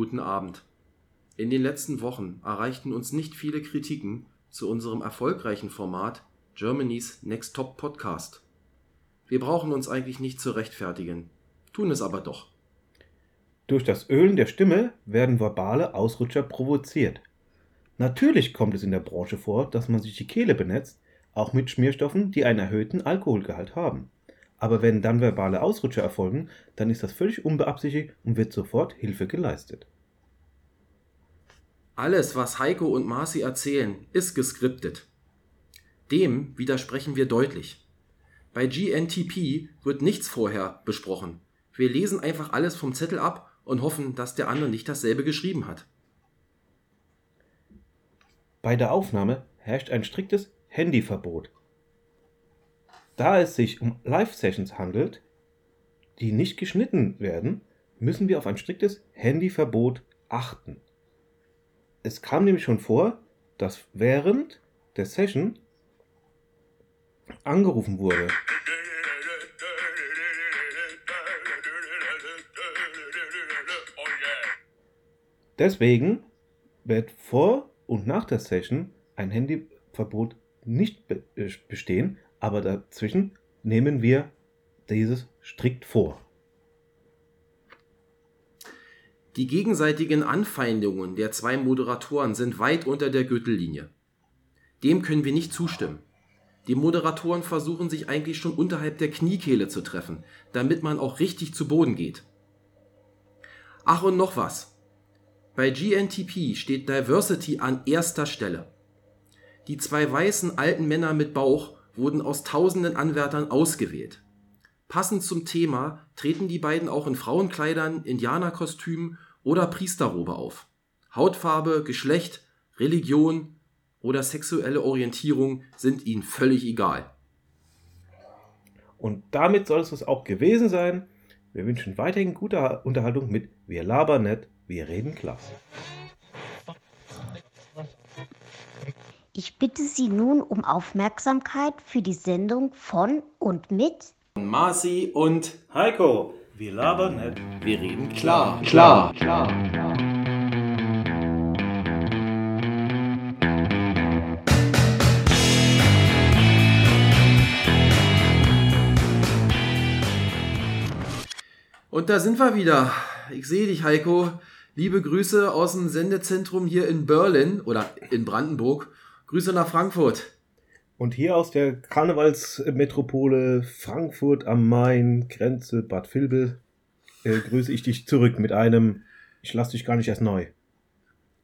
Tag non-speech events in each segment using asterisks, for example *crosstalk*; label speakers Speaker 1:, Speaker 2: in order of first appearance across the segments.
Speaker 1: Guten Abend. In den letzten Wochen erreichten uns nicht viele Kritiken zu unserem erfolgreichen Format Germany's Next Top Podcast. Wir brauchen uns eigentlich nicht zu rechtfertigen, tun es aber doch.
Speaker 2: Durch das Ölen der Stimme werden verbale Ausrutscher provoziert. Natürlich kommt es in der Branche vor, dass man sich die Kehle benetzt, auch mit Schmierstoffen, die einen erhöhten Alkoholgehalt haben. Aber wenn dann verbale Ausrutscher erfolgen, dann ist das völlig unbeabsichtigt und wird sofort Hilfe geleistet.
Speaker 1: Alles, was Heiko und Marci erzählen, ist geskriptet. Dem widersprechen wir deutlich. Bei GNTP wird nichts vorher besprochen. Wir lesen einfach alles vom Zettel ab und hoffen, dass der andere nicht dasselbe geschrieben hat.
Speaker 2: Bei der Aufnahme herrscht ein striktes Handyverbot. Da es sich um Live-Sessions handelt, die nicht geschnitten werden, müssen wir auf ein striktes Handyverbot achten. Es kam nämlich schon vor, dass während der Session angerufen wurde. Deswegen wird vor und nach der Session ein Handyverbot nicht äh, bestehen, aber dazwischen nehmen wir dieses strikt vor.
Speaker 1: Die gegenseitigen Anfeindungen der zwei Moderatoren sind weit unter der Gürtellinie. Dem können wir nicht zustimmen. Die Moderatoren versuchen sich eigentlich schon unterhalb der Kniekehle zu treffen, damit man auch richtig zu Boden geht. Ach und noch was. Bei GNTP steht Diversity an erster Stelle. Die zwei weißen alten Männer mit Bauch wurden aus tausenden Anwärtern ausgewählt. Passend zum Thema treten die beiden auch in Frauenkleidern, Indianerkostümen oder Priesterrobe auf. Hautfarbe, Geschlecht, Religion oder sexuelle Orientierung sind ihnen völlig egal.
Speaker 2: Und damit soll es auch gewesen sein. Wir wünschen weiterhin gute Unterhaltung mit Wir labern nicht, wir reden klar.
Speaker 3: Ich bitte Sie nun um Aufmerksamkeit für die Sendung von und mit
Speaker 1: Marci und
Speaker 2: Heiko. Wir labern nicht.
Speaker 1: wir reden klar.
Speaker 4: Klar, klar.
Speaker 1: Und da sind wir wieder. Ich sehe dich, Heiko. Liebe Grüße aus dem Sendezentrum hier in Berlin oder in Brandenburg. Grüße nach Frankfurt.
Speaker 2: Und hier aus der Karnevalsmetropole Frankfurt am Main, Grenze Bad Vilbel, äh, grüße ich dich zurück mit einem Ich lass dich gar nicht erst neu.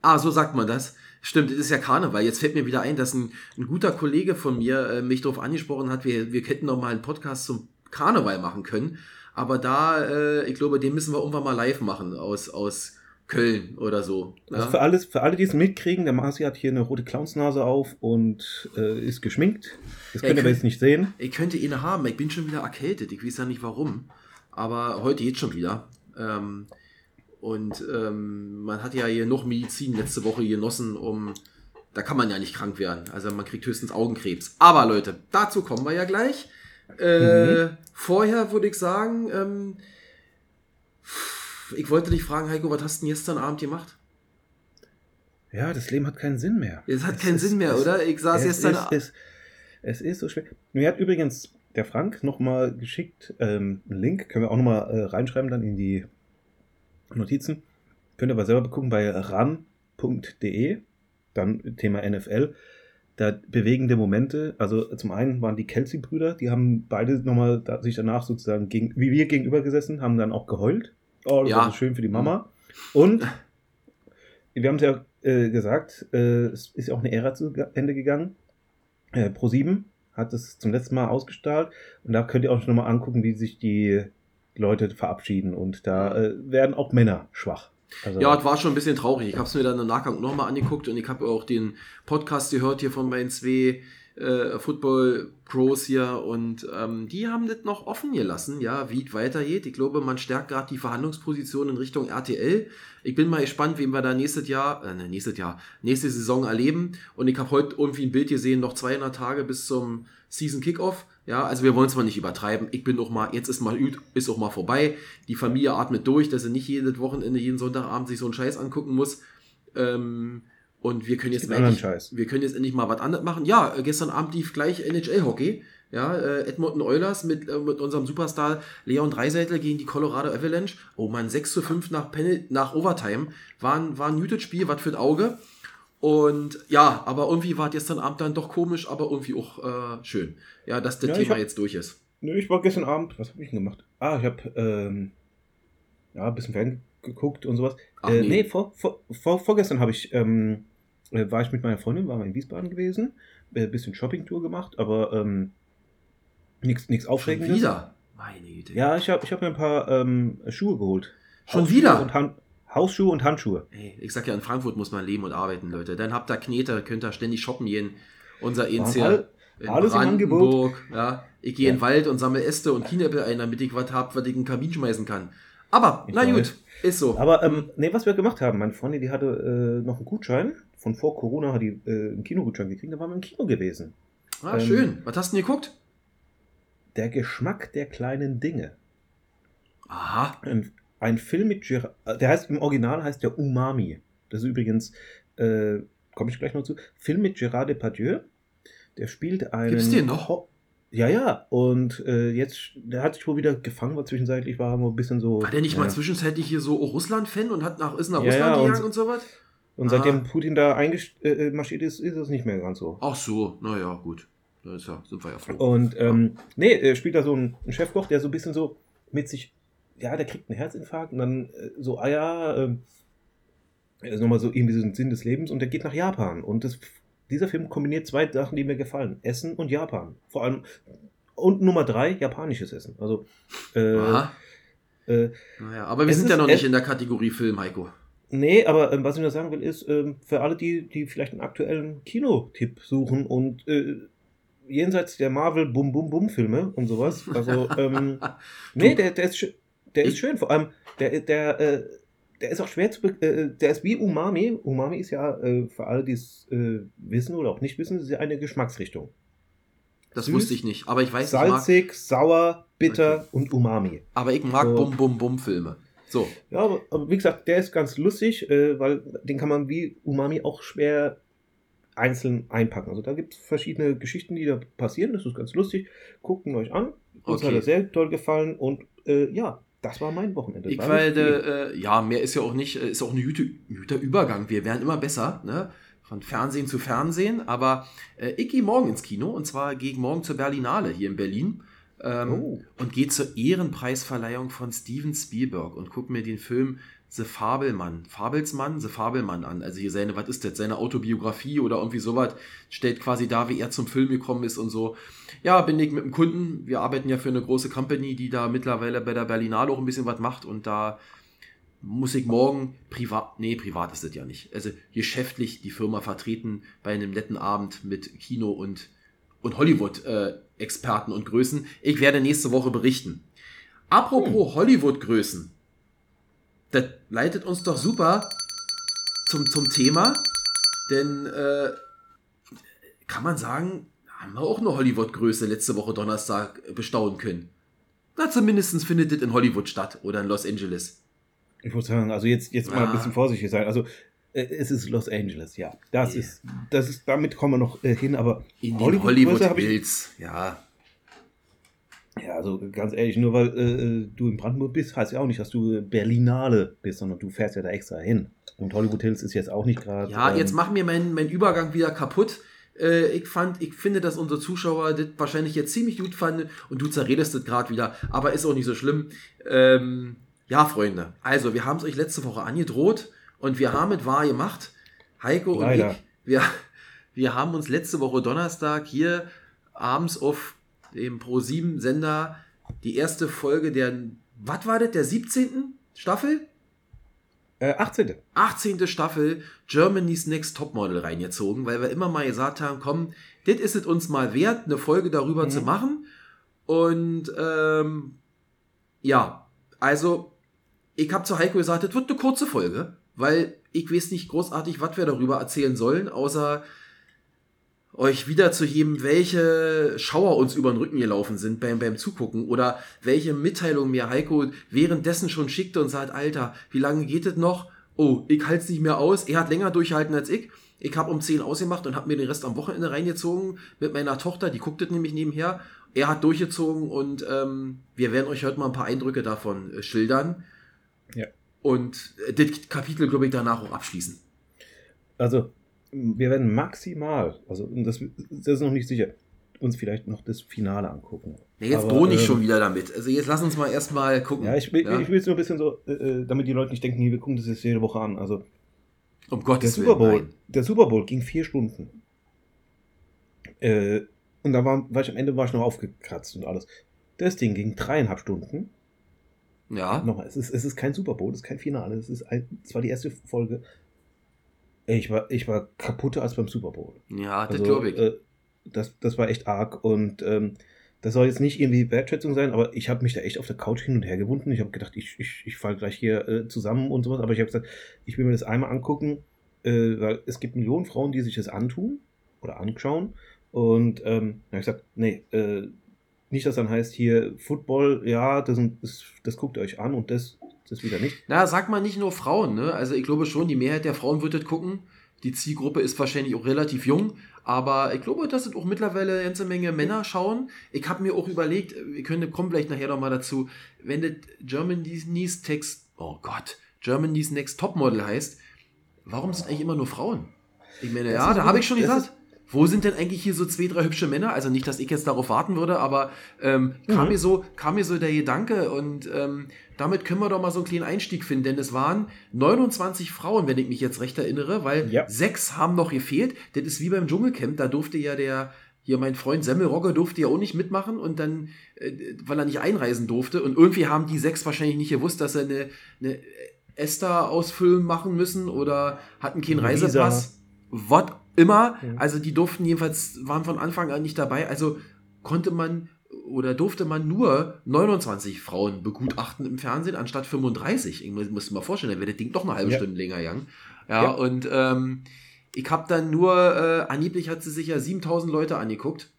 Speaker 1: Ah, so sagt man das. Stimmt, es ist ja Karneval. Jetzt fällt mir wieder ein, dass ein, ein guter Kollege von mir äh, mich darauf angesprochen hat, wir, wir hätten noch mal einen Podcast zum Karneval machen können. Aber da, äh, ich glaube, den müssen wir irgendwann mal live machen aus, aus Köln oder so.
Speaker 2: Also
Speaker 1: Ja?
Speaker 2: für, alles, für alle, die es mitkriegen, der Marci hat hier eine rote Clownsnase auf und äh, ist geschminkt. Das
Speaker 1: Ja,
Speaker 2: könnt ihr aber jetzt nicht sehen.
Speaker 1: Ich könnte ihn haben. Ich bin schon wieder erkältet. Ich weiß ja nicht warum. Aber heute geht's schon wieder. Ähm, und ähm, man hat ja hier noch Medizin letzte Woche genossen, um. Da kann man ja nicht krank werden. Also man kriegt höchstens Augenkrebs. Aber Leute, dazu kommen wir ja gleich. Äh, Vorher würde ich sagen, ähm, ich wollte dich fragen, Heiko, was hast du denn gestern Abend gemacht?
Speaker 2: Ja, das Leben hat keinen Sinn mehr.
Speaker 1: Es hat
Speaker 2: Es
Speaker 1: keinen
Speaker 2: ist-
Speaker 1: Sinn mehr,
Speaker 2: es-
Speaker 1: oder? Ich saß
Speaker 2: es
Speaker 1: gestern.
Speaker 2: Ist, es, es ist so schwer. Mir hat übrigens der Frank nochmal geschickt, ähm, einen Link, können wir auch nochmal äh, reinschreiben dann in die Notizen. Könnt ihr aber selber gucken bei ran.de, dann Thema NFL. Da bewegende Momente, also zum einen waren die Kelsey-Brüder, die haben beide nochmal da, sich danach sozusagen gegen, wie wir gegenüber gesessen, haben dann auch geheult. Oh, das
Speaker 1: Ja.
Speaker 2: war so schön für die Mama. Und wir haben es ja äh, gesagt, äh, es ist ja auch eine Ära zu Ende gegangen. Äh, Pro7 hat es zum letzten Mal ausgestrahlt und da könnt ihr auch schon mal angucken, wie sich die Leute verabschieden und da äh, werden auch Männer schwach. Also,
Speaker 1: Ja, es war schon ein bisschen traurig. Ich habe es mir dann im Nachgang nochmal angeguckt und ich habe auch den Podcast gehört hier von meinen zwei äh, Football Pros hier und ähm, die haben das noch offen gelassen, ja, wie es weitergeht. Ich glaube, man stärkt gerade die Verhandlungsposition in Richtung RTL. Ich bin mal gespannt, wen wir da nächstes Jahr, äh, ne, nächstes Jahr, nächste Saison erleben. Und ich habe heute irgendwie ein Bild gesehen, noch 200 Tage bis zum Season Kickoff. Ja, also wir wollen es mal nicht übertreiben. Ich bin auch mal, jetzt ist mal ist auch mal vorbei. Die Familie atmet durch, dass sie nicht jedes Wochenende, jeden Sonntagabend sich so einen Scheiß angucken muss. Ähm, und wir können jetzt endlich, wir können jetzt endlich mal was anderes machen. Ja, äh, gestern Abend lief gleich NHL-Hockey. Ja, äh, Edmonton Oilers mit, äh, mit unserem Superstar Leon Dreiseitel gegen die Colorado Avalanche. Oh man, 6 zu 5 nach, Penal nach Overtime. War ein, war ein muted Spiel, was für das Auge. Und ja, aber irgendwie war gestern Abend dann doch komisch, aber irgendwie auch äh, schön. Ja, dass das
Speaker 2: Ja,
Speaker 1: Thema
Speaker 2: hab-
Speaker 1: jetzt durch ist.
Speaker 2: Nö, ich war gestern Abend, was habe ich denn gemacht? Ah, ich habe ähm, ja, ein bisschen Fernsehen geguckt und sowas.
Speaker 1: Ach,
Speaker 2: äh,
Speaker 1: nee.
Speaker 2: nee, vor, vor, vor, vorgestern habe ich, ähm, äh, war ich mit meiner Freundin, waren wir in Wiesbaden gewesen, äh, bisschen Shoppingtour gemacht, aber ähm, nichts nichts
Speaker 1: Schon
Speaker 2: Aufregendes.
Speaker 1: wieder. Meine Güte.
Speaker 2: Ja, ich habe ich hab mir ein paar ähm, Schuhe geholt.
Speaker 1: Schon
Speaker 2: Hausschuhe
Speaker 1: wieder?
Speaker 2: Und Han Hausschuhe und Handschuhe.
Speaker 1: Ey, ich sag ja, in Frankfurt muss man leben und arbeiten, Leute. Dann habt ihr Knete, könnt ihr ständig shoppen gehen. Unser
Speaker 2: all-
Speaker 1: in
Speaker 2: alles im Angebot.
Speaker 1: Brandenburg. Ja, ich gehe in den
Speaker 2: Ja.
Speaker 1: Wald und sammle Äste und Kienäpfel ein, damit ich was hab, was ich in den Kamin schmeißen kann. Aber,
Speaker 2: Ich
Speaker 1: na gut, ist so.
Speaker 2: Aber ähm, nee, was wir gemacht haben, meine Freundin, die hatte äh, noch einen Gutschein. Von vor Corona hat die äh, einen Kinogutschein gekriegt, da waren wir im Kino gewesen.
Speaker 1: ah,
Speaker 2: ähm,
Speaker 1: schön. Was hast du denn geguckt?
Speaker 2: Der Geschmack der kleinen Dinge.
Speaker 1: Aha.
Speaker 2: Ein, ein Film mit Gerard, der heißt im Original heißt der Umami. Das ist übrigens, äh, komme ich gleich noch zu, Film mit Gerard Depardieu. Der spielt einen.
Speaker 1: Gibt's den noch?
Speaker 2: Ho- Ja, ja. Und äh, jetzt, der hat sich wohl wieder gefangen, weil zwischenzeitlich war er mal ein bisschen so.
Speaker 1: War der nicht mal
Speaker 2: ja.
Speaker 1: zwischenzeitlich hier so Russland-Fan und hat nach, ist nach
Speaker 2: Ja,
Speaker 1: Russland
Speaker 2: ja, und-
Speaker 1: gegangen und sowas?
Speaker 2: Und seitdem Putin da eingemarschiert ist, ist es nicht mehr ganz so.
Speaker 1: Ach so, naja, gut. Da ist ja, sind wir ja froh.
Speaker 2: Und ähm, nee, er spielt da so einen Chefkoch, der so ein bisschen so mit sich, ja, der kriegt einen Herzinfarkt und dann äh, so, ah ja, ähm, er ist nochmal so irgendwie so ein Sinn des Lebens und der geht nach Japan. Und das, dieser Film kombiniert zwei Sachen, die mir gefallen: Essen und Japan. Vor allem, und Nummer drei, japanisches Essen. Also, äh,
Speaker 1: Aha.
Speaker 2: äh,
Speaker 1: Naja, aber wir sind ja noch nicht in der Kategorie Film, Heiko.
Speaker 2: Nee, aber ähm, was ich nur sagen will, ist, ähm, für alle, die, die vielleicht einen aktuellen Kinotipp suchen und äh, jenseits der Marvel Bum Bum Bum Filme und sowas, also ähm, *laughs* nee, der, der ist schön, der ist schön, vor allem der der äh, der ist auch schwer zu be äh, der ist wie Umami. Umami ist ja äh, für alle, die es äh, wissen oder auch nicht wissen, ist ja eine Geschmacksrichtung.
Speaker 1: Das
Speaker 2: Süß,
Speaker 1: wusste ich nicht. Aber ich weiß, ich mag,
Speaker 2: Salzig, sauer, bitter
Speaker 1: Okay.
Speaker 2: und Umami.
Speaker 1: aber ich mag
Speaker 2: So.
Speaker 1: Bum Bum Bum Filme. So.
Speaker 2: Ja, aber, aber wie gesagt, der ist ganz lustig, äh, weil den kann man wie Umami auch schwer einzeln einpacken. Also da gibt es verschiedene Geschichten, die da passieren. Das ist ganz lustig. Guckt ihn euch an. Uns
Speaker 1: Okay.
Speaker 2: hat er sehr toll gefallen und äh, ja, das war mein Wochenende.
Speaker 1: Ich werde, äh, ja, mehr ist ja auch nicht, äh, ist auch ein guter, Übergang. Wir werden immer besser, ne? Von Fernsehen zu Fernsehen. Aber äh, ich gehe morgen ins Kino und zwar ich morgen zur Berlinale hier in Berlin. Ähm,
Speaker 2: Oh.
Speaker 1: Und gehe zur Ehrenpreisverleihung von Steven Spielberg und gucke mir den Film The Fabelmann, Fabelsmann, The Fabelmann an. Also hier seine, was ist das, seine Autobiografie oder irgendwie sowas, stellt quasi dar, wie er zum Film gekommen ist und so. Ja, bin ich mit dem Kunden, wir arbeiten ja für eine große Company, die da mittlerweile bei der Berlinale auch ein bisschen was macht und da muss ich morgen privat, nee, privat ist das ja nicht, also geschäftlich die Firma vertreten bei einem netten Abend mit Kino und, und Hollywood-Experten und Größen. Ich werde nächste Woche berichten. Apropos Hollywood-Größen, das leitet uns doch super zum, zum Thema, denn äh, kann man sagen, haben wir auch eine Hollywood-Größe letzte Woche Donnerstag bestaunen können. Na, zumindest findet das in Hollywood statt oder in Los Angeles.
Speaker 2: Ich muss sagen, also jetzt, jetzt mal
Speaker 1: Ah.
Speaker 2: ein bisschen vorsichtig sein. Also es ist Los Angeles, ja. Das
Speaker 1: Ja.
Speaker 2: ist, das ist, damit kommen wir noch äh, hin, aber
Speaker 1: In
Speaker 2: hab ich-
Speaker 1: Hollywood-Bills, ja.
Speaker 2: Ja, also ganz ehrlich, nur weil äh, du in Brandenburg bist, heißt ja auch nicht, dass du Berlinale bist, sondern du fährst ja da extra hin. Und Hollywood Hills ist jetzt auch nicht gerade.
Speaker 1: Ja,
Speaker 2: ähm,
Speaker 1: jetzt mach mir mein, mein Übergang wieder kaputt. Äh, ich fand, ich finde, dass unsere Zuschauer das wahrscheinlich jetzt ziemlich gut fanden und du zerredest das gerade wieder, aber ist auch nicht so schlimm. Ähm, ja, Freunde, also wir haben es euch letzte Woche angedroht und wir haben es wahr gemacht. Heiko und
Speaker 2: Leider.
Speaker 1: ich, wir, wir haben uns letzte Woche Donnerstag hier abends auf dem Pro7 Sender die erste Folge der, was war das, der 17. Staffel?
Speaker 2: Äh, 18.
Speaker 1: 18. Staffel Germany's Next Topmodel reingezogen, weil wir immer mal gesagt haben, komm, das ist es uns mal wert, eine Folge darüber
Speaker 2: Mhm.
Speaker 1: zu machen. Und ähm, ja, also ich habe zu Heiko gesagt, das wird eine kurze Folge, weil ich weiß nicht großartig, was wir darüber erzählen sollen, außer euch wiederzuheben, welche Schauer uns über den Rücken gelaufen sind beim, beim Zugucken oder welche Mitteilung mir Heiko währenddessen schon schickte und sagt, Alter, wie lange geht es noch? Oh, ich halte es nicht mehr aus. Er hat länger durchhalten als ich. Ich habe um 10 ausgemacht und habe mir den Rest am Wochenende reingezogen mit meiner Tochter, die guckt es nämlich nebenher. Er hat durchgezogen und ähm, wir werden euch heute mal ein paar Eindrücke davon äh, schildern.
Speaker 2: Ja.
Speaker 1: Und das Kapitel, glaube ich, danach auch abschließen.
Speaker 2: Also, wir werden maximal, also das, das ist noch nicht sicher, uns vielleicht noch das Finale angucken.
Speaker 1: Ja, jetzt
Speaker 2: Aber,
Speaker 1: droh nicht
Speaker 2: ähm,
Speaker 1: schon wieder damit. Also jetzt lass uns mal erstmal gucken.
Speaker 2: Ja, ich will,
Speaker 1: Ja?
Speaker 2: ich will jetzt nur ein bisschen so, äh, äh, damit die Leute nicht denken, wir gucken das jetzt jede Woche an. Also,
Speaker 1: um
Speaker 2: der
Speaker 1: Gottes
Speaker 2: Super Bowl,
Speaker 1: Willen.
Speaker 2: der Super Bowl ging vier Stunden. Äh, und da war, war ich am Ende war ich noch aufgekratzt und alles. Das Ding ging dreieinhalb Stunden.
Speaker 1: Ja.
Speaker 2: Nochmal, es ist, es ist kein Super Bowl, es ist kein Finale, es ist ein, es war die erste Folge. Ich war, ich war kaputter als beim Super Bowl.
Speaker 1: Ja, das
Speaker 2: Also,
Speaker 1: glaube ich.
Speaker 2: Äh, das, das war echt arg und ähm, das soll jetzt nicht irgendwie Wertschätzung sein, aber ich habe mich da echt auf der Couch hin und her gewunden. Ich habe gedacht, ich, ich, ich falle gleich hier äh, zusammen und sowas, aber ich habe gesagt, ich will mir das einmal angucken, äh, weil es gibt Millionen Frauen, die sich das antun oder anschauen und ähm, dann habe ich gesagt, nee, äh, nicht, dass dann heißt hier Football, ja, das, das, das guckt ihr euch an und das, das wieder nicht.
Speaker 1: Na, sag mal nicht nur Frauen, ne? Also ich glaube schon, die Mehrheit der Frauen wird das gucken. Die Zielgruppe ist wahrscheinlich auch relativ jung, aber ich glaube, dass es auch mittlerweile eine ganze Menge Männer schauen. Ich habe mir auch überlegt, wir können, kommen vielleicht nachher noch mal dazu, wenn das Germany's Text, oh Gott, Germany's Next Topmodel heißt, warum sind eigentlich immer nur Frauen? Ich meine,
Speaker 2: Das
Speaker 1: ja,
Speaker 2: ist
Speaker 1: da habe ich schon gesagt. Wo sind denn eigentlich hier so zwei, drei hübsche Männer? Also nicht, dass ich jetzt darauf warten würde, aber ähm, kam,
Speaker 2: Mhm.
Speaker 1: mir so, kam mir so der Gedanke und ähm, damit können wir doch mal so einen kleinen Einstieg finden, denn es waren 29 Frauen, wenn ich mich jetzt recht erinnere, weil
Speaker 2: Ja.
Speaker 1: sechs haben noch gefehlt. Das ist wie beim Dschungelcamp, da durfte ja der, hier mein Freund Semmelrogge durfte ja auch nicht mitmachen und dann, äh, weil er nicht einreisen durfte und irgendwie haben die sechs wahrscheinlich nicht gewusst, dass sie eine, eine Esther ausfüllen machen müssen oder hatten keinen. Reisepass. Was immer.
Speaker 2: Ja.
Speaker 1: Also die durften jedenfalls, waren von Anfang an nicht dabei. Also konnte man oder durfte man nur 29 Frauen begutachten im Fernsehen anstatt 35. Ich muss, mir mal vorstellen, dann wäre das Ding doch eine halbe
Speaker 2: Ja.
Speaker 1: Stunde länger gegangen. Ja,
Speaker 2: Ja.
Speaker 1: und ähm, ich habe dann nur, äh, angeblich hat sie sich ja 7000 Leute angeguckt.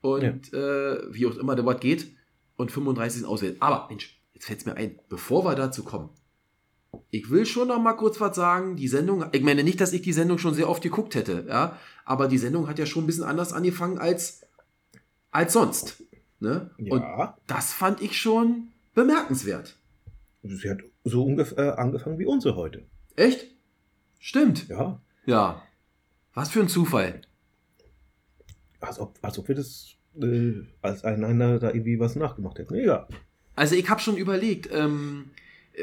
Speaker 1: Und äh, wie auch immer der Wort geht. Und 35 sind auswählt. Aber Mensch, jetzt fällt es mir ein, bevor wir dazu kommen. Ich will schon noch mal kurz was sagen. Die Sendung, ich meine nicht, dass ich die Sendung schon sehr oft geguckt hätte, ja. Aber die Sendung hat ja schon ein bisschen anders angefangen als, als sonst. Ne? Und
Speaker 2: Ja,
Speaker 1: das fand ich schon bemerkenswert.
Speaker 2: sie hat so ungefähr angefangen wie unsere heute.
Speaker 1: Echt? Stimmt.
Speaker 2: Ja,
Speaker 1: Ja. Was für ein Zufall.
Speaker 2: als ob, als ob wir das äh, als einander da irgendwie was nachgemacht hätten. Ja,
Speaker 1: Also ich habe schon überlegt, ähm,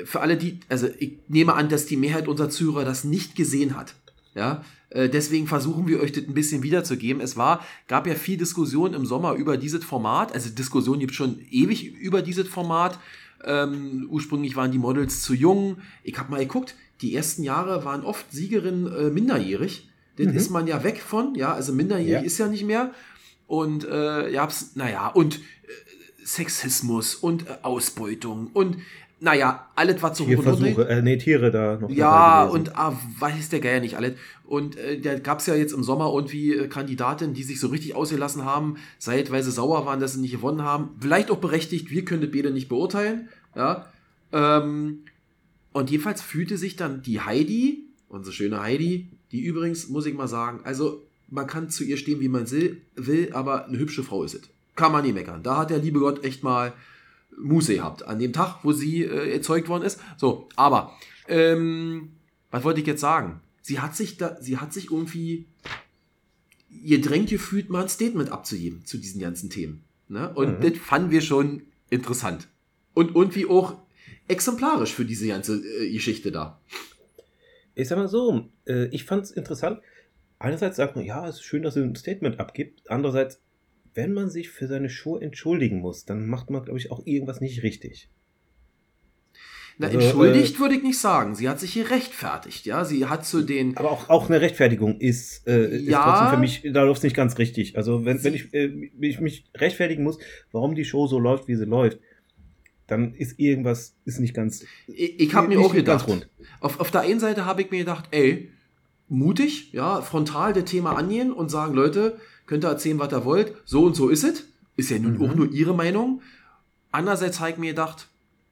Speaker 1: für alle die, also ich nehme an, dass die Mehrheit unserer Zuhörer das nicht gesehen hat. Ja, äh, deswegen versuchen wir euch das ein bisschen wiederzugeben. Es war, gab ja viel Diskussion im Sommer über dieses Format. Also Diskussion gibt schon ewig über dieses Format. Ähm, ursprünglich waren die Models zu jung. Ich habe mal geguckt, die ersten Jahre waren oft Siegerinnen äh, minderjährig. Das
Speaker 2: Mhm.
Speaker 1: ist man ja weg von, ja, also minderjährig
Speaker 2: Ja.
Speaker 1: ist ja nicht mehr. Und äh, ja, naja, und äh, Sexismus und äh, Ausbeutung und naja, alles, runter geht.
Speaker 2: Tierversuche, äh, nee, Tiere da noch.
Speaker 1: Ja, und ah, weiß der Geier nicht alles. Und äh, da gab es ja jetzt im Sommer irgendwie äh, Kandidatinnen, die sich so richtig ausgelassen haben, seit weil sie sauer waren, dass sie nicht gewonnen haben. Vielleicht auch berechtigt, wir können das beide nicht beurteilen. Ja. Ähm, und jedenfalls fühlte sich dann die Heidi, unsere schöne Heidi, die übrigens, muss ich mal sagen, also man kann zu ihr stehen, wie man will, aber eine hübsche Frau ist es. Kann man nicht meckern. Da hat der liebe Gott echt mal Muße gehabt, an dem Tag, wo sie äh, erzeugt worden ist. So, aber, ähm, was wollte ich jetzt sagen? Sie hat sich da, sie hat sich irgendwie gedrängt gefühlt, mal ein Statement abzugeben zu diesen ganzen Themen. Ne? Und
Speaker 2: Mhm.
Speaker 1: das fanden wir schon interessant. Und irgendwie auch exemplarisch für diese ganze äh, Geschichte da.
Speaker 2: Ich sag mal so, äh, ich fand es interessant. Einerseits sagt man, ja, es ist schön, dass er ein Statement abgibt. Andererseits, wenn man sich für seine Show entschuldigen muss, dann macht man, glaube ich, auch irgendwas nicht richtig.
Speaker 1: Na,
Speaker 2: Also,
Speaker 1: entschuldigt würde ich nicht sagen. Sie hat sich hier rechtfertigt, ja. Sie hat zu den.
Speaker 2: Aber auch, auch eine Rechtfertigung ist, äh, ist
Speaker 1: Ja.
Speaker 2: trotzdem für mich, da läuft es nicht ganz richtig. Also wenn, wenn, ich, äh, ich mich rechtfertigen muss, warum die Show so läuft, wie sie läuft, dann ist irgendwas ist nicht ganz
Speaker 1: Ich, ich habe mir auch gedacht. Auf, auf der einen Seite habe ich mir gedacht, ey, mutig, ja, frontal das Thema angehen und sagen, Leute, könnt ihr erzählen, was ihr wollt, so und so ist es. Ist ja nun
Speaker 2: Mhm.
Speaker 1: auch nur ihre Meinung. Andererseits habe ich mir gedacht,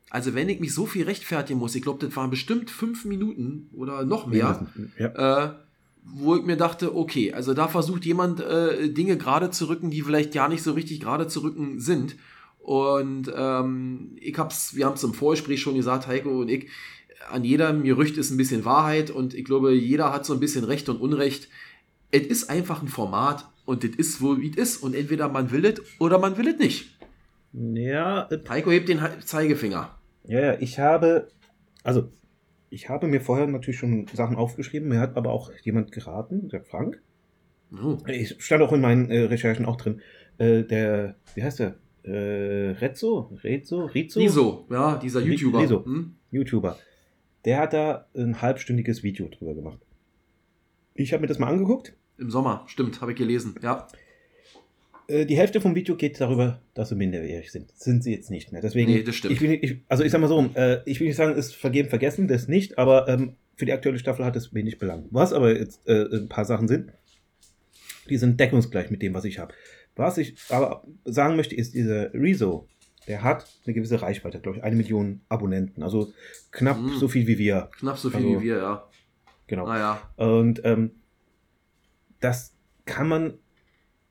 Speaker 1: also wenn ich mich so viel rechtfertigen muss, ich glaube, das waren bestimmt fünf Minuten oder noch mehr,
Speaker 2: Ja.
Speaker 1: äh, wo ich mir dachte, okay, also da versucht jemand äh, Dinge gerade zu rücken, die vielleicht ja nicht so richtig gerade zu rücken sind. Und ähm, ich hab's, wir haben es im Vorgespräch schon gesagt, Heiko und ich, an jedem Gerücht ist ein bisschen Wahrheit und ich glaube, jeder hat so ein bisschen Recht und Unrecht. Es ist einfach ein Format und das ist wie es ist und entweder man will es oder man will es nicht.
Speaker 2: Ja, äh,
Speaker 1: Heiko hebt den Zeigefinger.
Speaker 2: ja, ja, ich habe, also, ich habe mir vorher natürlich schon Sachen aufgeschrieben, mir hat aber auch jemand geraten, der Frank.
Speaker 1: Oh,
Speaker 2: Ich stand auch in meinen äh, Recherchen auch drin. Äh, der, wie heißt der? Äh, Rezzo? Rezzo? Rizzo?
Speaker 1: Riso, ja, dieser YouTuber.
Speaker 2: Riso.
Speaker 1: Hm?
Speaker 2: YouTuber. Der hat da ein halbstündiges Video drüber gemacht. Ich habe mir das mal angeguckt.
Speaker 1: Im Sommer, stimmt, habe ich gelesen. Ja,
Speaker 2: Äh, die Hälfte vom Video geht darüber, dass sie minderjährig sind. Sind sie jetzt nicht mehr. Deswegen,
Speaker 1: Nee, das stimmt.
Speaker 2: Ich will, nicht- ich, also ich sag mal so, äh, ich will nicht sagen, ist vergeben, vergessen, das nicht, aber ähm, für die aktuelle Staffel hat es wenig Belang. Was aber jetzt äh, ein paar Sachen sind, die sind deckungsgleich mit dem, was ich habe. Was ich aber sagen möchte, ist, dieser Rezo, der hat eine gewisse Reichweite, glaube ich, eine Million Abonnenten. Also knapp
Speaker 1: Mm.
Speaker 2: so viel wie wir.
Speaker 1: knapp so viel
Speaker 2: Also-
Speaker 1: wie wir, ja.
Speaker 2: Genau.
Speaker 1: Naja,
Speaker 2: Und ähm, das kann man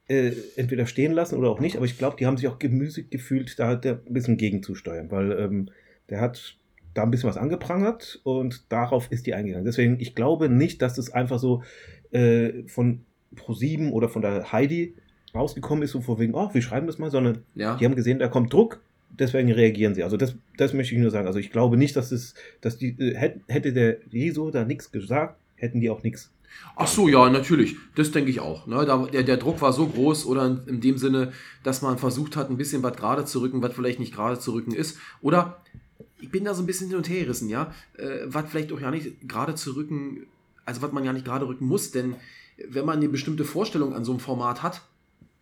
Speaker 2: äh, entweder stehen lassen oder auch nicht, aber ich glaube, die haben sich auch gemüßigt gefühlt, da der ein bisschen gegenzusteuern, weil ähm, der hat da ein bisschen was angeprangert und darauf ist die eingegangen. Deswegen, ich glaube nicht, dass das einfach so äh, von Pro7 oder von der Heidi rausgekommen ist, so vor wegen, oh, wir schreiben das mal, sondern
Speaker 1: ja.
Speaker 2: die haben gesehen, da kommt Druck, deswegen reagieren sie. Also das, das möchte ich nur sagen. Also ich glaube nicht, dass es, dass die, äh, hätt- hätte der Riso da nichts gesagt, hätten die auch nichts.
Speaker 1: Ach so, ja, natürlich. Das denke ich auch. Ne? Da, der, der Druck war so groß oder in, in dem Sinne, dass man versucht hat, ein bisschen was gerade zu rücken, was vielleicht nicht gerade zu rücken ist. Oder ich bin da so ein bisschen hin und her gerissen, ja. Äh, was vielleicht auch ja nicht gerade zu rücken, also was man ja nicht gerade rücken muss, denn wenn man eine bestimmte Vorstellung an so einem Format hat,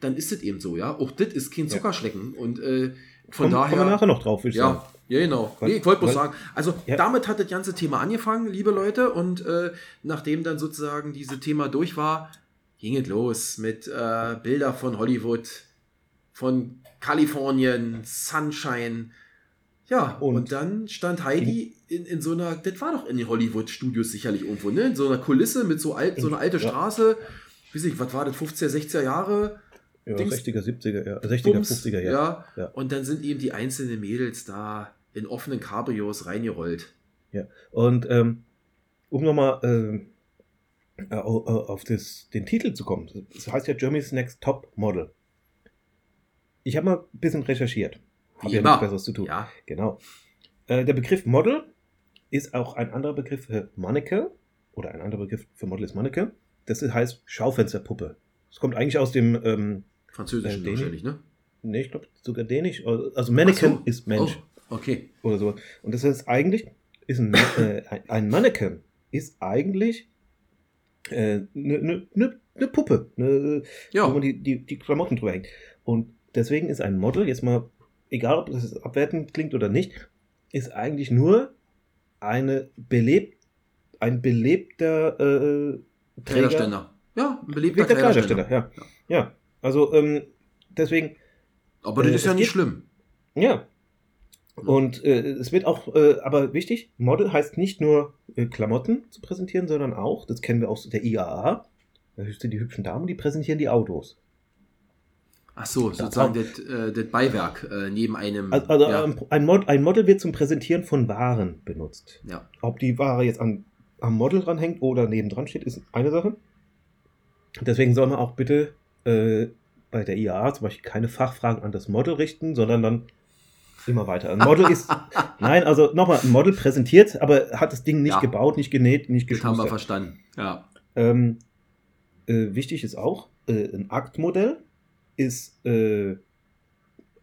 Speaker 1: dann ist es eben so, ja. Auch das ist kein
Speaker 2: Ja.
Speaker 1: Zuckerschlecken. Und äh, von
Speaker 2: Kommen-
Speaker 1: daher.
Speaker 2: Kommen wir nachher noch drauf, würde ich sagen.
Speaker 1: Ja, ja, genau. Nee, ich wollte bloß sagen, also
Speaker 2: Ja.
Speaker 1: damit hat das ganze Thema angefangen, liebe Leute, und äh, nachdem dann sozusagen dieses Thema durch war, ging es los mit äh, Bilder von Hollywood, von Kalifornien, Sunshine. Ja, und,
Speaker 2: Und-
Speaker 1: dann stand Heidi in, in so einer, das war doch in den Hollywood-Studios sicherlich irgendwo, ne? In so einer Kulisse mit so alt, so einer alte
Speaker 2: Ja.
Speaker 1: Straße. Weiß ich, was war das, 50er, 60er Jahre?
Speaker 2: Ja,
Speaker 1: Dings-
Speaker 2: 60er, 70er, ja, 60er,
Speaker 1: Bums,
Speaker 2: 50er, ja.
Speaker 1: ja.
Speaker 2: Ja.
Speaker 1: Und dann sind eben die einzelnen Mädels da in offenen Cabrios reingerollt.
Speaker 2: Und ähm, um nochmal ähm, äh, au- au- auf das, den Titel zu kommen, das heißt ja Germany's Next Top Model. Ich habe mal ein bisschen recherchiert. Habe
Speaker 1: Wie
Speaker 2: ja nichts Besseres zu tun.
Speaker 1: Ja,
Speaker 2: Genau. Äh, der Begriff Model ist auch ein anderer Begriff für Mannequin oder ein anderer Begriff für Model ist Mannequin. Das heißt Schaufensterpuppe. Das kommt eigentlich aus dem, ähm,
Speaker 1: Französischen
Speaker 2: Äh,
Speaker 1: wahrscheinlich, ne?
Speaker 2: nee, ich glaube sogar dänisch. Also Mannequin
Speaker 1: Ach so.
Speaker 2: ist Mensch.
Speaker 1: Oh, okay.
Speaker 2: oder so. Und das heißt eigentlich, ist ein, äh, ein- Mannequin ist eigentlich eine äh, ne, ne, ne, ne Puppe, ne,
Speaker 1: Ja,
Speaker 2: wo man die, die, die Klamotten drüber hängt. Und deswegen ist ein Model, jetzt mal, egal ob das abwertend klingt oder nicht, ist eigentlich nur eine belebt, ein belebter äh, Träger,
Speaker 1: Kleiderständer. Ja, ein beliebter
Speaker 2: belebter
Speaker 1: Kleiderständer.
Speaker 2: Kleiderständer, ja. Ja, also ähm, deswegen,
Speaker 1: Aber das
Speaker 2: Äh,
Speaker 1: ist ja nicht
Speaker 2: gibt-
Speaker 1: schlimm.
Speaker 2: Ja. Und äh, es wird auch, äh, aber wichtig, Model heißt nicht nur äh, Klamotten zu präsentieren, sondern auch, das kennen wir aus der IAA, da sind die hübschen Damen, die präsentieren die Autos.
Speaker 1: Ach so, sozusagen das, äh, das Beiwerk äh, neben einem.
Speaker 2: Also, also
Speaker 1: ja,
Speaker 2: ähm, ein, Mod, ein Model wird zum Präsentieren von Waren benutzt.
Speaker 1: ja.
Speaker 2: Ob die Ware jetzt an, am Model dranhängt oder nebendran steht, ist eine Sache. Deswegen soll man auch bitte äh, bei der IAA zum Beispiel keine Fachfragen an das Model richten, sondern dann immer weiter. Ein Model ist, *laughs* nein, also nochmal, ein Model präsentiert, aber hat das Ding nicht
Speaker 1: Ja.
Speaker 2: gebaut, nicht genäht, nicht
Speaker 1: Das haben wir
Speaker 2: geschustert.
Speaker 1: verstanden. Ja.
Speaker 2: Ähm, äh, wichtig ist auch, äh, ein Aktmodell ist äh,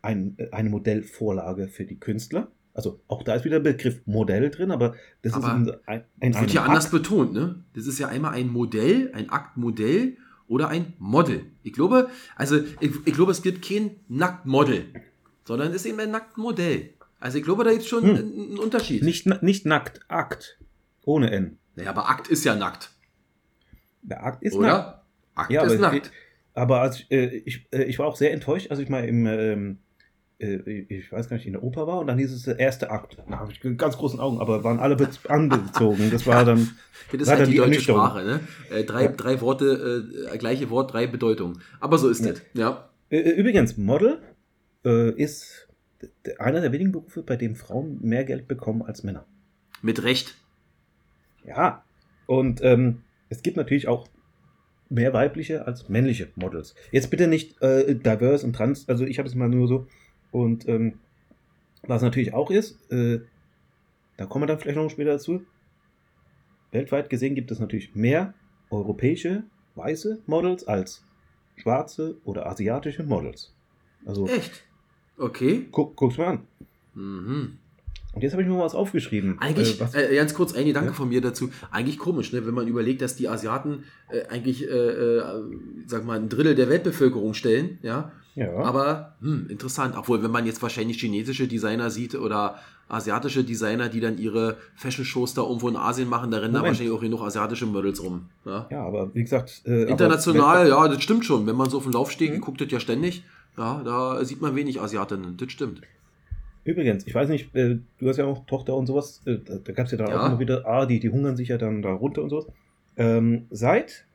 Speaker 2: ein, eine Modellvorlage für die Künstler. Also auch da ist wieder der Begriff Modell drin, aber das
Speaker 1: Aber
Speaker 2: ist in, ein, in
Speaker 1: Das wird ja anders betont, ne? Das ist ja einmal ein Modell, ein Aktmodell oder ein Model. Ich glaube, also ich, ich glaube, es gibt kein Nacktmodel, sondern es ist eben ein Nacktmodell. Also ich glaube, da gibt es schon
Speaker 2: Hm.
Speaker 1: einen, Unterschied.
Speaker 2: Nicht, nicht nackt, Akt. Ohne N.
Speaker 1: Naja, aber Akt ist ja nackt.
Speaker 2: Der Akt ist nackt.
Speaker 1: Oder? Akt
Speaker 2: Ja, aber,
Speaker 1: ist
Speaker 2: es
Speaker 1: nackt.
Speaker 2: aber als ich, äh, ich, äh, ich war auch sehr enttäuscht, als ich mal im, ähm, äh, ich weiß gar nicht, in der Oper war und dann hieß es der erste Akt. Da habe ich ganz großen Augen, aber waren alle angezogen. Das war dann, *laughs*
Speaker 1: Das ist halt
Speaker 2: dann
Speaker 1: die
Speaker 2: die
Speaker 1: deutsche. Sprache, ne? Äh, drei,
Speaker 2: Ja.
Speaker 1: drei Worte, äh, gleiche Wort, drei Bedeutungen. Aber so ist
Speaker 2: Ja.
Speaker 1: das, ja.
Speaker 2: Äh, Übrigens, Model äh, ist einer der wenigen Berufe, bei dem Frauen mehr Geld bekommen als Männer.
Speaker 1: Mit Recht.
Speaker 2: Ja. Und ähm, es gibt natürlich auch mehr weibliche als männliche Models. Jetzt bitte nicht äh, diverse und trans, also ich habe es mal nur so. Und ähm, was natürlich auch ist, äh, da kommen wir dann vielleicht noch später dazu. Weltweit gesehen gibt es natürlich mehr europäische weiße Models als schwarze oder asiatische Models. Also
Speaker 1: Echt? Okay.
Speaker 2: guck, guck's mal an.
Speaker 1: Mhm.
Speaker 2: Und jetzt habe ich mir mal was aufgeschrieben.
Speaker 1: Eigentlich,
Speaker 2: Äh,
Speaker 1: äh, ganz kurz, ein Gedanke
Speaker 2: Ja?
Speaker 1: von mir dazu. Eigentlich komisch, ne? wenn man überlegt, dass die Asiaten äh, eigentlich, äh, äh, sag mal, ein Drittel der Weltbevölkerung stellen, ja.
Speaker 2: Ja.
Speaker 1: Aber hm, interessant. Obwohl, wenn man jetzt wahrscheinlich chinesische Designer sieht oder asiatische Designer, die dann ihre Fashion-Shows da irgendwo in Asien machen, da rennen da
Speaker 2: Moment.
Speaker 1: wahrscheinlich auch genug asiatische Models rum. Ja?
Speaker 2: ja, aber wie gesagt. Äh,
Speaker 1: International, ja, das stimmt schon. Wenn man so auf dem Laufsteg
Speaker 2: Mhm.
Speaker 1: guckt, das ja ständig. Ja, da sieht man wenig Asiatinnen. Das stimmt.
Speaker 2: Übrigens, ich weiß nicht, äh, du hast ja auch Tochter und sowas, äh, da, da gab es ja dann
Speaker 1: Ja.
Speaker 2: auch immer wieder, ah, die, die hungern sich ja dann da runter und sowas. Ähm, seit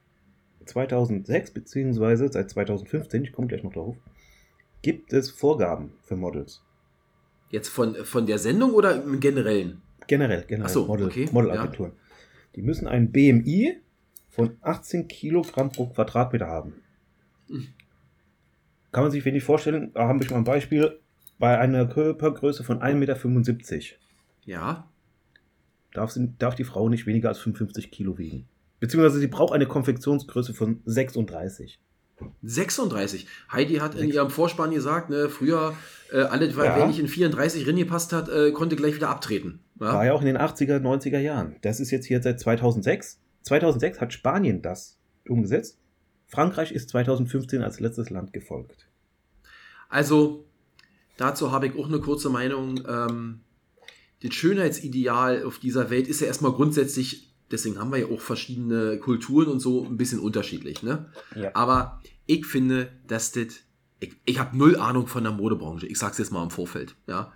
Speaker 2: 2006, beziehungsweise seit 2015, ich komme gleich noch darauf, gibt es Vorgaben für Models.
Speaker 1: Jetzt von, von der Sendung oder im Generellen?
Speaker 2: Generell, generell,
Speaker 1: Ach so,
Speaker 2: Model,
Speaker 1: okay,
Speaker 2: Modelagenturen. Die müssen ein BMI von 18 Kilogramm pro Quadratmeter haben.
Speaker 1: Mhm.
Speaker 2: Kann man sich wenig vorstellen, da habe ich mal ein Beispiel, bei einer Körpergröße von 1,75 Meter
Speaker 1: Ja.
Speaker 2: darf, sie, darf die Frau nicht weniger als 55 Kilo wiegen. Beziehungsweise sie braucht eine Konfektionsgröße von 36.
Speaker 1: 36. Heidi hat in ihrem Vorspann gesagt, ne, früher, äh, alles,
Speaker 2: Ja.
Speaker 1: wenn ich in 34 reingepasst hat, äh, konnte gleich wieder abtreten. Ja?
Speaker 2: War ja auch in den 80er, 90er Jahren. Das ist jetzt hier seit 2006. 2006 hat Spanien das umgesetzt. Frankreich ist 2015 als letztes Land gefolgt.
Speaker 1: Also, dazu habe ich auch eine kurze Meinung. Ähm, das Schönheitsideal auf dieser Welt ist ja erstmal grundsätzlich, deswegen haben wir ja auch verschiedene Kulturen und so ein bisschen unterschiedlich. Ne?
Speaker 2: Ja.
Speaker 1: Aber ich finde, dass das. Ich, ich habe null Ahnung von der Modebranche. Ich sag's jetzt mal im Vorfeld. Ja.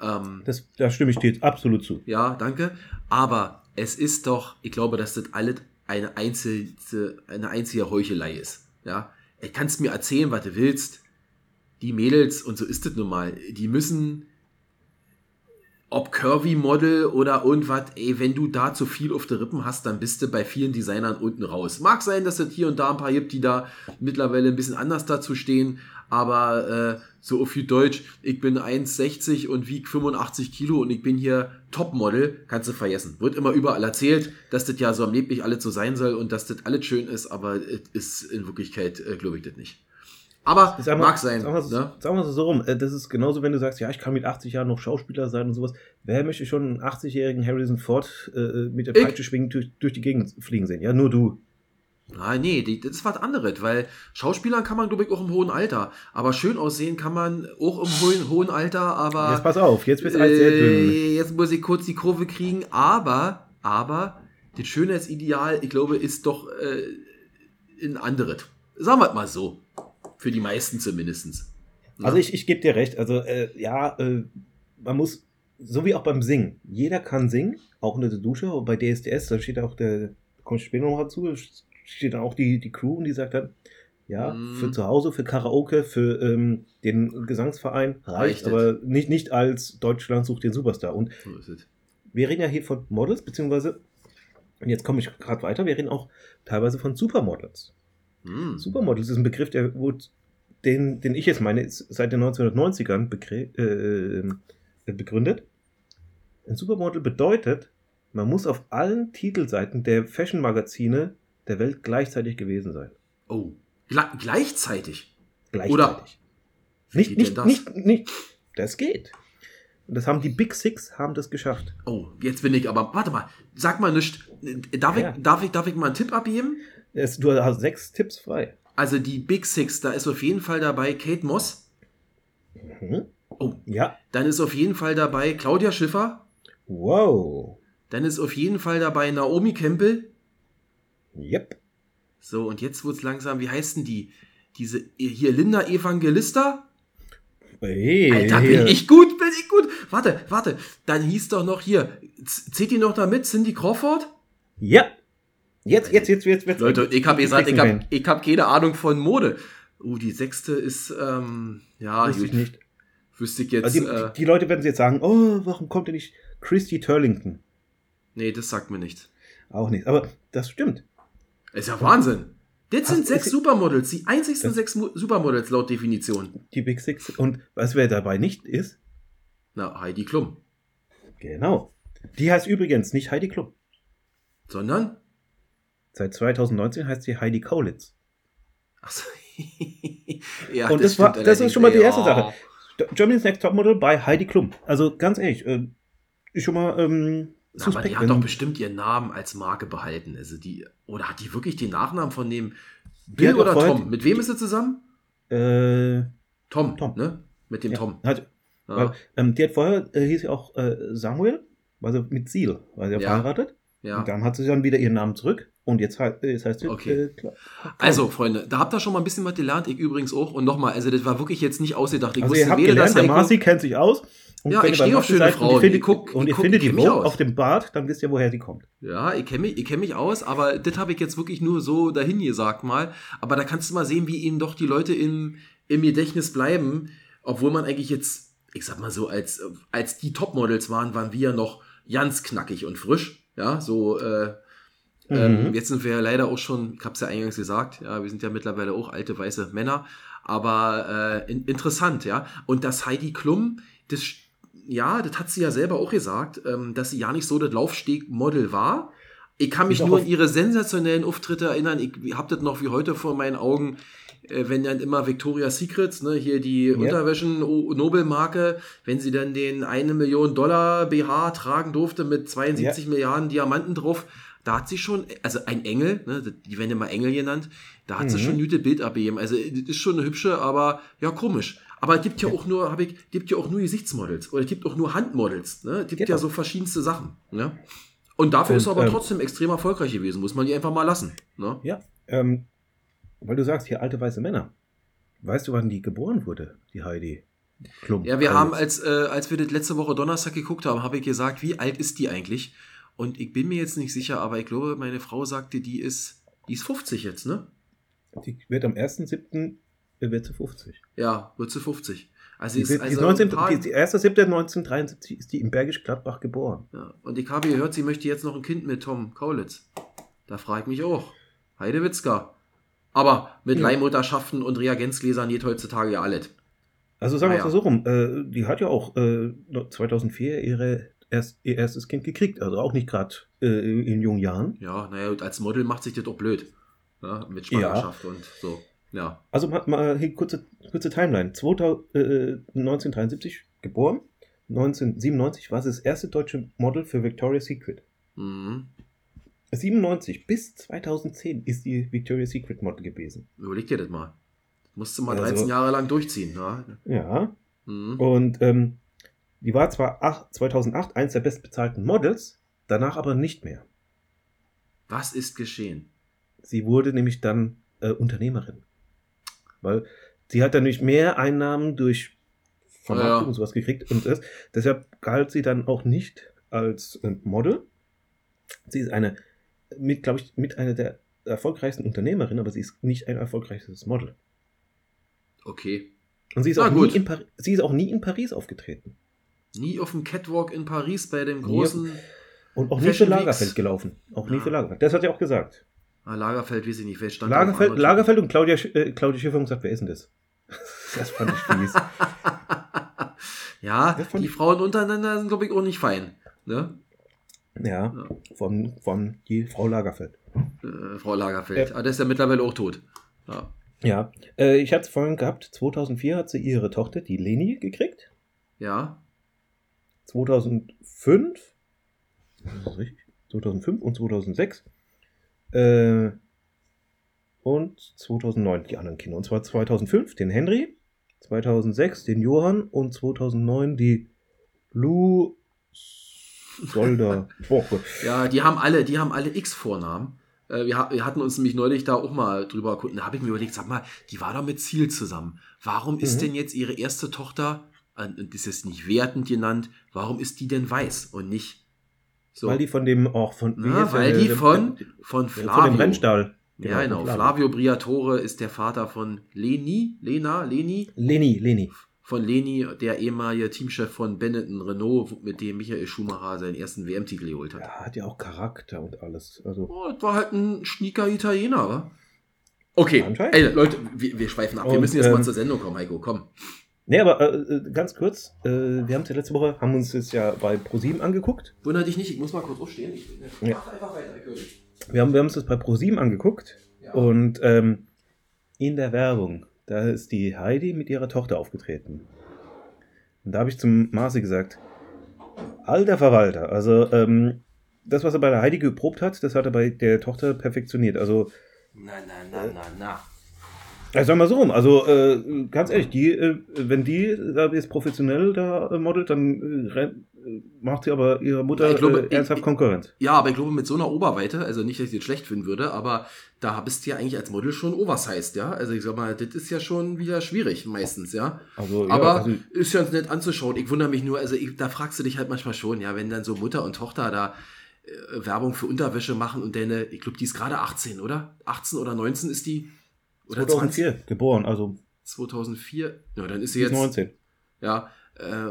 Speaker 1: Ähm,
Speaker 2: Das, da stimme ich dir jetzt absolut zu.
Speaker 1: ja, danke. Aber es ist doch, ich glaube, dass das alles eine einzige, eine einzige Heuchelei ist. Ja. Du kannst mir erzählen, was du willst. Die Mädels, und so ist es nun mal, die müssen, ob Curvy-Model oder irgendwas, ey, wenn du da zu viel auf der Rippen hast, dann bist du bei vielen Designern unten raus. Mag sein, dass es hier und da ein paar gibt, die da mittlerweile ein bisschen anders dazu stehen, aber äh, so auf gut Deutsch, ich bin 1,60 und wieg 85 Kilo und ich bin hier Topmodel, kannst du vergessen. Wird immer überall erzählt, dass das ja so am Leben alles so sein soll und dass das alles schön ist, aber es ist in Wirklichkeit, äh, glaube ich, das nicht. Aber
Speaker 2: mal-
Speaker 1: mag sein.
Speaker 2: Sagen wir es
Speaker 1: ne?
Speaker 2: sagen wir so rum. Äh, Das ist genauso, wenn du sagst, ja, ich kann mit 80 Jahren noch Schauspieler sein und sowas. Wer möchte schon einen 80-jährigen Harrison Ford äh, mit der. Peitsche schwingen durch, durch die Gegend fliegen sehen? Ja, nur du.
Speaker 1: Ah, nee, die, das ist was anderes, weil Schauspielern kann man, glaube ich, auch im hohen Alter. Aber schön aussehen kann man auch im hohen, hohen Alter, aber.
Speaker 2: Jetzt pass auf, jetzt wird es alles sehr dünn.
Speaker 1: Äh, jetzt muss ich kurz die Kurve kriegen, aber, aber, das Schönheitsideal, ich glaube, ist doch äh, ein anderes. Sagen wir mal so. Für die meisten zumindest.
Speaker 2: Also ich, ich gebe dir recht. Also äh, ja, äh, man muss, so wie auch beim Singen, jeder kann singen, auch unter der Dusche. Bei DSDS, da steht auch der, da komme ich später noch dazu, steht dann auch die, die Crew und die sagt dann, ja,
Speaker 1: Mhm.
Speaker 2: für zu Hause, für Karaoke, für ähm, den Gesangsverein reicht,
Speaker 1: Reicht
Speaker 2: aber nicht, nicht als Deutschland sucht den Superstar. Und
Speaker 1: So
Speaker 2: wir reden ja hier von Models, beziehungsweise, und jetzt komme ich gerade weiter, wir reden auch teilweise von Supermodels.
Speaker 1: Hm.
Speaker 2: Supermodels ist ein Begriff, der wurde, den, den ich jetzt meine, ist seit den 1990ern begre- äh, begründet. Ein Supermodel bedeutet, man muss auf allen Titelseiten der Fashion-Magazine der Welt gleichzeitig gewesen sein.
Speaker 1: Oh. Gle gleichzeitig.
Speaker 2: Gleichzeitig.
Speaker 1: Oder-
Speaker 2: nicht, nicht,
Speaker 1: das?
Speaker 2: nicht, nicht. Das geht. Und das haben die Big Six haben das geschafft.
Speaker 1: Oh, jetzt bin ich aber. Warte mal, sag mal nicht. Darf,
Speaker 2: Ja.
Speaker 1: ich, darf, ich, darf ich mal einen Tipp abgeben?
Speaker 2: Es, du hast sechs Tipps frei.
Speaker 1: Also die Big Six, da ist auf jeden Fall dabei Kate Moss.
Speaker 2: Mhm.
Speaker 1: Oh,
Speaker 2: Ja.
Speaker 1: dann ist auf jeden Fall dabei Claudia Schiffer.
Speaker 2: Wow.
Speaker 1: Dann ist auf jeden Fall dabei Naomi Campbell.
Speaker 2: Yep.
Speaker 1: So, und jetzt wird's langsam, wie heißen die? Diese, hier Linda Evangelista?
Speaker 2: Hey,
Speaker 1: Alter, bin ich gut, bin ich gut. Warte, warte. Dann hieß doch noch hier, zählt die noch da mit? Cindy Crawford?
Speaker 2: Ja. Jetzt, jetzt, jetzt, jetzt, jetzt.
Speaker 1: Leute, ich habe gesagt, ich habe ich hab keine Ahnung von Mode. Uh, die sechste ist, ähm, ja,
Speaker 2: Wusste ich nicht.
Speaker 1: Wüsste ich jetzt,
Speaker 2: Also die,
Speaker 1: äh,
Speaker 2: die Leute werden jetzt sagen, oh, warum kommt denn nicht Christy Turlington?
Speaker 1: nee, das sagt mir nichts.
Speaker 2: Auch nicht. Aber das stimmt.
Speaker 1: Ist ja Wahnsinn. Das
Speaker 2: Ach,
Speaker 1: sind sechs
Speaker 2: ist-
Speaker 1: Supermodels, die einzigsten sechs Supermodels laut Definition.
Speaker 2: Die Big Six. Und was wer dabei nicht ist,
Speaker 1: Na, Heidi Klum.
Speaker 2: genau. Die heißt übrigens nicht Heidi Klum.
Speaker 1: Sondern?
Speaker 2: Seit 2019 heißt sie Heidi Kaulitz.
Speaker 1: Achso. *laughs* ja,
Speaker 2: Und das war-
Speaker 1: stimmt
Speaker 2: das ist schon mal die erste
Speaker 1: allerdings.
Speaker 2: Sache. Germany's Next Topmodel bei Heidi Klum. Also ganz ehrlich, äh, ist schon mal ähm,
Speaker 1: Na, aber die
Speaker 2: suspekt.
Speaker 1: hat doch bestimmt ihren Namen als Marke behalten. Also die, oder hat die wirklich den Nachnamen von dem Bill oder Tom? Mit wem ist sie zusammen?
Speaker 2: äh,
Speaker 1: Tom,
Speaker 2: Tom.
Speaker 1: ne? Mit dem
Speaker 2: ja,
Speaker 1: Tom.
Speaker 2: Hat,
Speaker 1: Ja.
Speaker 2: weil, ähm, die hat vorher, äh, hieß sie auch äh, Samuel, also mit Seal, war sie ja
Speaker 1: Ja.
Speaker 2: verheiratet.
Speaker 1: Ja.
Speaker 2: Und dann hat sie dann wieder ihren Namen zurück. Und jetzt, äh, jetzt heißt sie
Speaker 1: Okay.
Speaker 2: äh, klar.
Speaker 1: Also, Freunde, da habt ihr schon mal ein bisschen was gelernt, ich übrigens auch. Und nochmal, also das war wirklich jetzt nicht ausgedacht. Ich
Speaker 2: Also ihr habt
Speaker 1: weder,
Speaker 2: gelernt, der Marci kennt sich aus. Und
Speaker 1: Ja,
Speaker 2: wenn
Speaker 1: ich stehe auf schöne
Speaker 2: und
Speaker 1: Frauen.
Speaker 2: findet,
Speaker 1: Ich guck-
Speaker 2: und
Speaker 1: ich
Speaker 2: ihr
Speaker 1: guck-
Speaker 2: findet die
Speaker 1: aus.
Speaker 2: auf dem Bart, dann wisst ihr, woher die kommt.
Speaker 1: Ja, ich kenne mich, ich kenn mich aus, aber das habe ich jetzt wirklich nur so dahin gesagt mal. Aber da kannst du mal sehen, wie ihnen doch die Leute im, im Gedächtnis bleiben, obwohl man eigentlich jetzt, ich sag mal so, als, als die Topmodels waren, waren wir noch ganz knackig und frisch. Ja, so, äh, ähm,
Speaker 2: Mhm.
Speaker 1: jetzt sind wir ja leider auch schon, ich habe es ja eingangs gesagt, ja, wir sind ja mittlerweile auch alte weiße Männer, aber äh, in, interessant, ja. Und das Heidi Klum, das, ja, das hat sie ja selber auch gesagt, ähm, dass sie ja nicht so das Laufsteg-Model war. Ich kann mich
Speaker 2: auch
Speaker 1: nur an ihre sensationellen Auftritte erinnern. Ich habe das noch wie heute vor meinen Augen, wenn dann immer Victoria's Secrets, ne, hier die Unterwäschen O- Nobelmarke, wenn sie dann den eine Million Dollar BH tragen durfte mit 72 Milliarden Diamanten drauf, da hat sie schon, also ein Engel, ne, die werden immer Engel genannt, da hat sie
Speaker 2: Mhm.
Speaker 1: schon ein gutes Bild abgegeben. Also das ist schon eine hübsche, aber ja komisch. Aber es gibt ja auch nur, habe ich, gibt ja auch nur Gesichtsmodels oder es gibt auch nur Handmodels. Ne? Es gibt
Speaker 2: Genau.
Speaker 1: ja so verschiedenste Sachen. Ne? Und dafür
Speaker 2: Und,
Speaker 1: ist sie aber
Speaker 2: ähm,
Speaker 1: trotzdem extrem erfolgreich gewesen, muss man die einfach mal lassen. Ne?
Speaker 2: Ja, ähm, weil du sagst, hier alte weiße Männer. Weißt du, wann die geboren wurde, die Heidi Klum?
Speaker 1: Ja, wir
Speaker 2: Also,
Speaker 1: haben, als, äh, als wir das letzte Woche Donnerstag geguckt haben, habe ich gesagt, wie alt ist die eigentlich? Und ich bin mir jetzt nicht sicher, aber ich glaube, meine Frau sagte, die ist, die ist 50 jetzt, ne?
Speaker 2: Die wird am 1.7. wird sie 50.
Speaker 1: Ja, wird sie 50. Also
Speaker 2: Die,
Speaker 1: ist,
Speaker 2: die,
Speaker 1: also
Speaker 2: ist 19,
Speaker 1: ein paar-
Speaker 2: die, die 1.7.1973 ist die in Bergisch Gladbach geboren.
Speaker 1: Ja. Und ich habe gehört, sie möchte jetzt noch ein Kind mit Tom Kaulitz. Da frage ich mich auch. Heidewitzka. Aber mit
Speaker 2: Ja.
Speaker 1: Leihmutterschaften und Reagenzgläsern geht heutzutage ja alles.
Speaker 2: Also sagen wir
Speaker 1: Ah,
Speaker 2: es
Speaker 1: ja.
Speaker 2: mal so rum, äh, die hat ja auch äh, 2004 ihre erst, ihr erstes Kind gekriegt, also auch nicht gerade äh, in jungen Jahren.
Speaker 1: Ja, naja, und als Model macht sich das auch blöd. Ja, mit Schwangerschaft und so. Ja.
Speaker 2: Also mal, mal hier kurze, kurze Timeline. 2000, äh, 1973 geboren, 1997 war sie das erste deutsche Model für Victoria's Secret.
Speaker 1: Mhm.
Speaker 2: 97 bis 2010 ist die Victoria's Secret Model gewesen.
Speaker 1: Überleg dir das mal. Musst du mal
Speaker 2: Also-
Speaker 1: 13 Jahre lang durchziehen. Ja.
Speaker 2: Ja.
Speaker 1: Mhm.
Speaker 2: Und ähm, die war zwar ach, 2008 eins der bestbezahlten Models, danach aber nicht mehr.
Speaker 1: Was ist geschehen?
Speaker 2: Sie wurde nämlich dann äh, Unternehmerin. Weil sie hat dann nämlich mehr Einnahmen durch Vermarktung
Speaker 1: Ja, ja.
Speaker 2: und sowas gekriegt. Und das, deshalb galt sie dann auch nicht als äh, Model. Sie ist eine, mit, glaube ich, mit einer der erfolgreichsten Unternehmerinnen, aber sie ist nicht ein erfolgreiches Model.
Speaker 1: Okay.
Speaker 2: Und sie ist,
Speaker 1: Na
Speaker 2: auch nie sie ist auch nie in Paris aufgetreten.
Speaker 1: Nie auf dem Catwalk in Paris bei dem großen
Speaker 2: Und auch nie für Lagerfeld gelaufen. Auch nie
Speaker 1: Ja.
Speaker 2: für Lagerfeld. Das hat sie auch gesagt.
Speaker 1: ah, Lagerfeld, weiß ich nicht, wer stand
Speaker 2: Lagerfeld, Lagerfeld und Claudia, äh, Claudia Schiffer haben gesagt, wer ist denn das? *laughs* Das fand ich fies. *laughs*
Speaker 1: ja, die Frauen untereinander sind, glaube ich, auch nicht fein. Ne?
Speaker 2: Ja,
Speaker 1: Ja.
Speaker 2: von, von die Frau Lagerfeld.
Speaker 1: Äh, Frau Lagerfeld.
Speaker 2: Ja.
Speaker 1: Ah, der ist ja mittlerweile auch tot. Ja.
Speaker 2: Ja, äh, ich hatte es vorhin gehabt, 2004 hat sie ihre Tochter, die Leni, gekriegt.
Speaker 1: ja.
Speaker 2: 2005, ist das richtig? 2005 und 2006. Äh, und 2009 die anderen Kinder. Und zwar 2005 den Henry, 2006 den Johann und 2009 die Lou Solder. Boah, Gott.
Speaker 1: Ja, die haben alle, die haben alle X-Vornamen. Äh, wir, wir hatten uns nämlich neulich da auch mal drüber erkunden. Da habe ich mir überlegt, sag mal, die war doch mit Ziel zusammen. Warum ist
Speaker 2: Mhm.
Speaker 1: denn jetzt ihre erste Tochter, und das ist nicht wertend genannt, warum ist die denn weiß und nicht so?
Speaker 2: Weil die von dem auch von. wie
Speaker 1: Na,
Speaker 2: heißt der-
Speaker 1: weil die von,
Speaker 2: der-
Speaker 1: von
Speaker 2: der-
Speaker 1: Flavio.
Speaker 2: Von dem Rennstall.
Speaker 1: ja, genau.
Speaker 2: von
Speaker 1: Flavio Briatore ist der Vater von Leni, Lena, Leni,
Speaker 2: Leni, Leni.
Speaker 1: Von Leni, der ehemalige Teamchef von Benetton Renault, mit dem Michael Schumacher seinen ersten WM-Titel geholt hat.
Speaker 2: Ja, hat ja auch Charakter und alles. Also.
Speaker 1: Oh, das war halt ein schnieker Italiener, wa? Okay, ey, Leute, wir, wir schweifen ab. wir
Speaker 2: Und,
Speaker 1: müssen jetzt mal
Speaker 2: ähm,
Speaker 1: zur Sendung kommen, Heiko, komm.
Speaker 2: Nee, aber äh, äh, ganz kurz, äh, wir haben es ja letzte Woche, haben uns das ja bei ProSieben angeguckt.
Speaker 1: Wunder dich nicht, ich muss mal kurz aufstehen. Ich,
Speaker 2: Ja.
Speaker 1: Mach einfach weiter.
Speaker 2: Wir haben, wir haben uns das bei ProSieben angeguckt
Speaker 1: Ja.
Speaker 2: und ähm, in der Werbung, da ist die Heidi mit ihrer Tochter aufgetreten. Und da habe ich zum Marci gesagt, alter Verwalter, also ähm, das, was er bei der Heidi geprobt hat, das hat er bei der Tochter perfektioniert. Also,
Speaker 1: Na, na, na, na, na.
Speaker 2: äh, sagen wir so rum, also äh, ganz ehrlich, die, äh, wenn die da jetzt professionell da äh, modelt, dann äh, äh, macht sie aber ihrer Mutter
Speaker 1: Ich glaube,
Speaker 2: äh, ernsthaft
Speaker 1: ich-
Speaker 2: Konkurrenz.
Speaker 1: Ja, aber ich glaube, mit so einer Oberweite, also nicht, dass ich das schlecht finden würde, aber da bist du ja eigentlich als Model schon oversized, ja? Also ich sag mal, das ist ja schon wieder schwierig meistens, ja?
Speaker 2: Also, ja,
Speaker 1: Aber
Speaker 2: also,
Speaker 1: ist ja nett anzuschauen. Ich wundere mich nur, also ich, da fragst du dich halt manchmal schon, ja, wenn dann so Mutter und Tochter da äh, Werbung für Unterwäsche machen und deine, ich glaube, die ist gerade 18, oder? 18 oder 19 ist die? Oder
Speaker 2: 2004 geboren, also
Speaker 1: 2004? Ja, dann ist sie jetzt.
Speaker 2: 19.
Speaker 1: Ja,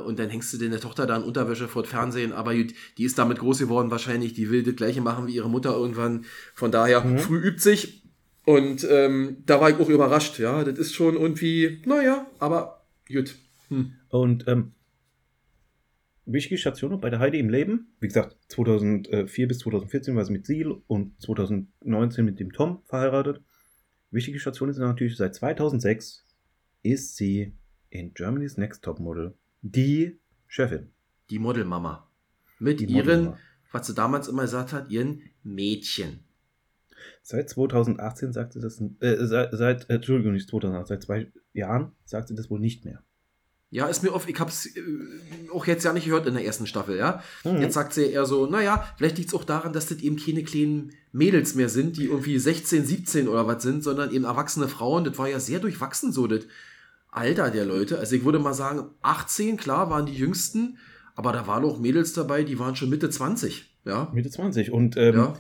Speaker 1: und dann hängst du deine Tochter da in Unterwäsche vor das Fernsehen, aber gut, die ist damit groß geworden wahrscheinlich, die will das gleiche machen wie ihre Mutter irgendwann. Von daher,
Speaker 2: Mhm.
Speaker 1: früh übt sich. Und ähm, da war ich auch überrascht, ja. Das ist schon irgendwie, naja, aber gut. Hm.
Speaker 2: Und ähm, wichtige Station bei der Heidi im Leben, wie gesagt, 2004 bis 2014 war sie mit Seal und 2019 mit dem Tom verheiratet. Wichtige Station ist natürlich, seit 2006 ist sie in Germany's Next Top Model die Chefin.
Speaker 1: Die Modelmama. Mit
Speaker 2: Die
Speaker 1: ihren,
Speaker 2: Modelmama.
Speaker 1: was sie damals immer gesagt hat, ihren Mädchen.
Speaker 2: Seit 2018 sagt sie das, äh, seit, seit Entschuldigung, nicht 2018, seit zwei Jahren sagt sie das wohl nicht mehr.
Speaker 1: Ja, ist mir oft, ich hab's äh, auch jetzt ja nicht gehört in der ersten Staffel, ja.
Speaker 2: Mhm.
Speaker 1: Jetzt sagt sie eher so, naja, vielleicht liegt es auch daran, dass das eben keine kleinen Mädels mehr sind, die irgendwie 16, 17 oder was sind, sondern eben erwachsene Frauen. Das war ja sehr durchwachsen so, das Alter der Leute. Also ich würde mal sagen, 18, klar, waren die jüngsten, aber da waren auch Mädels dabei, die waren schon Mitte 20, ja.
Speaker 2: Mitte 20. Und ähm,
Speaker 1: ja.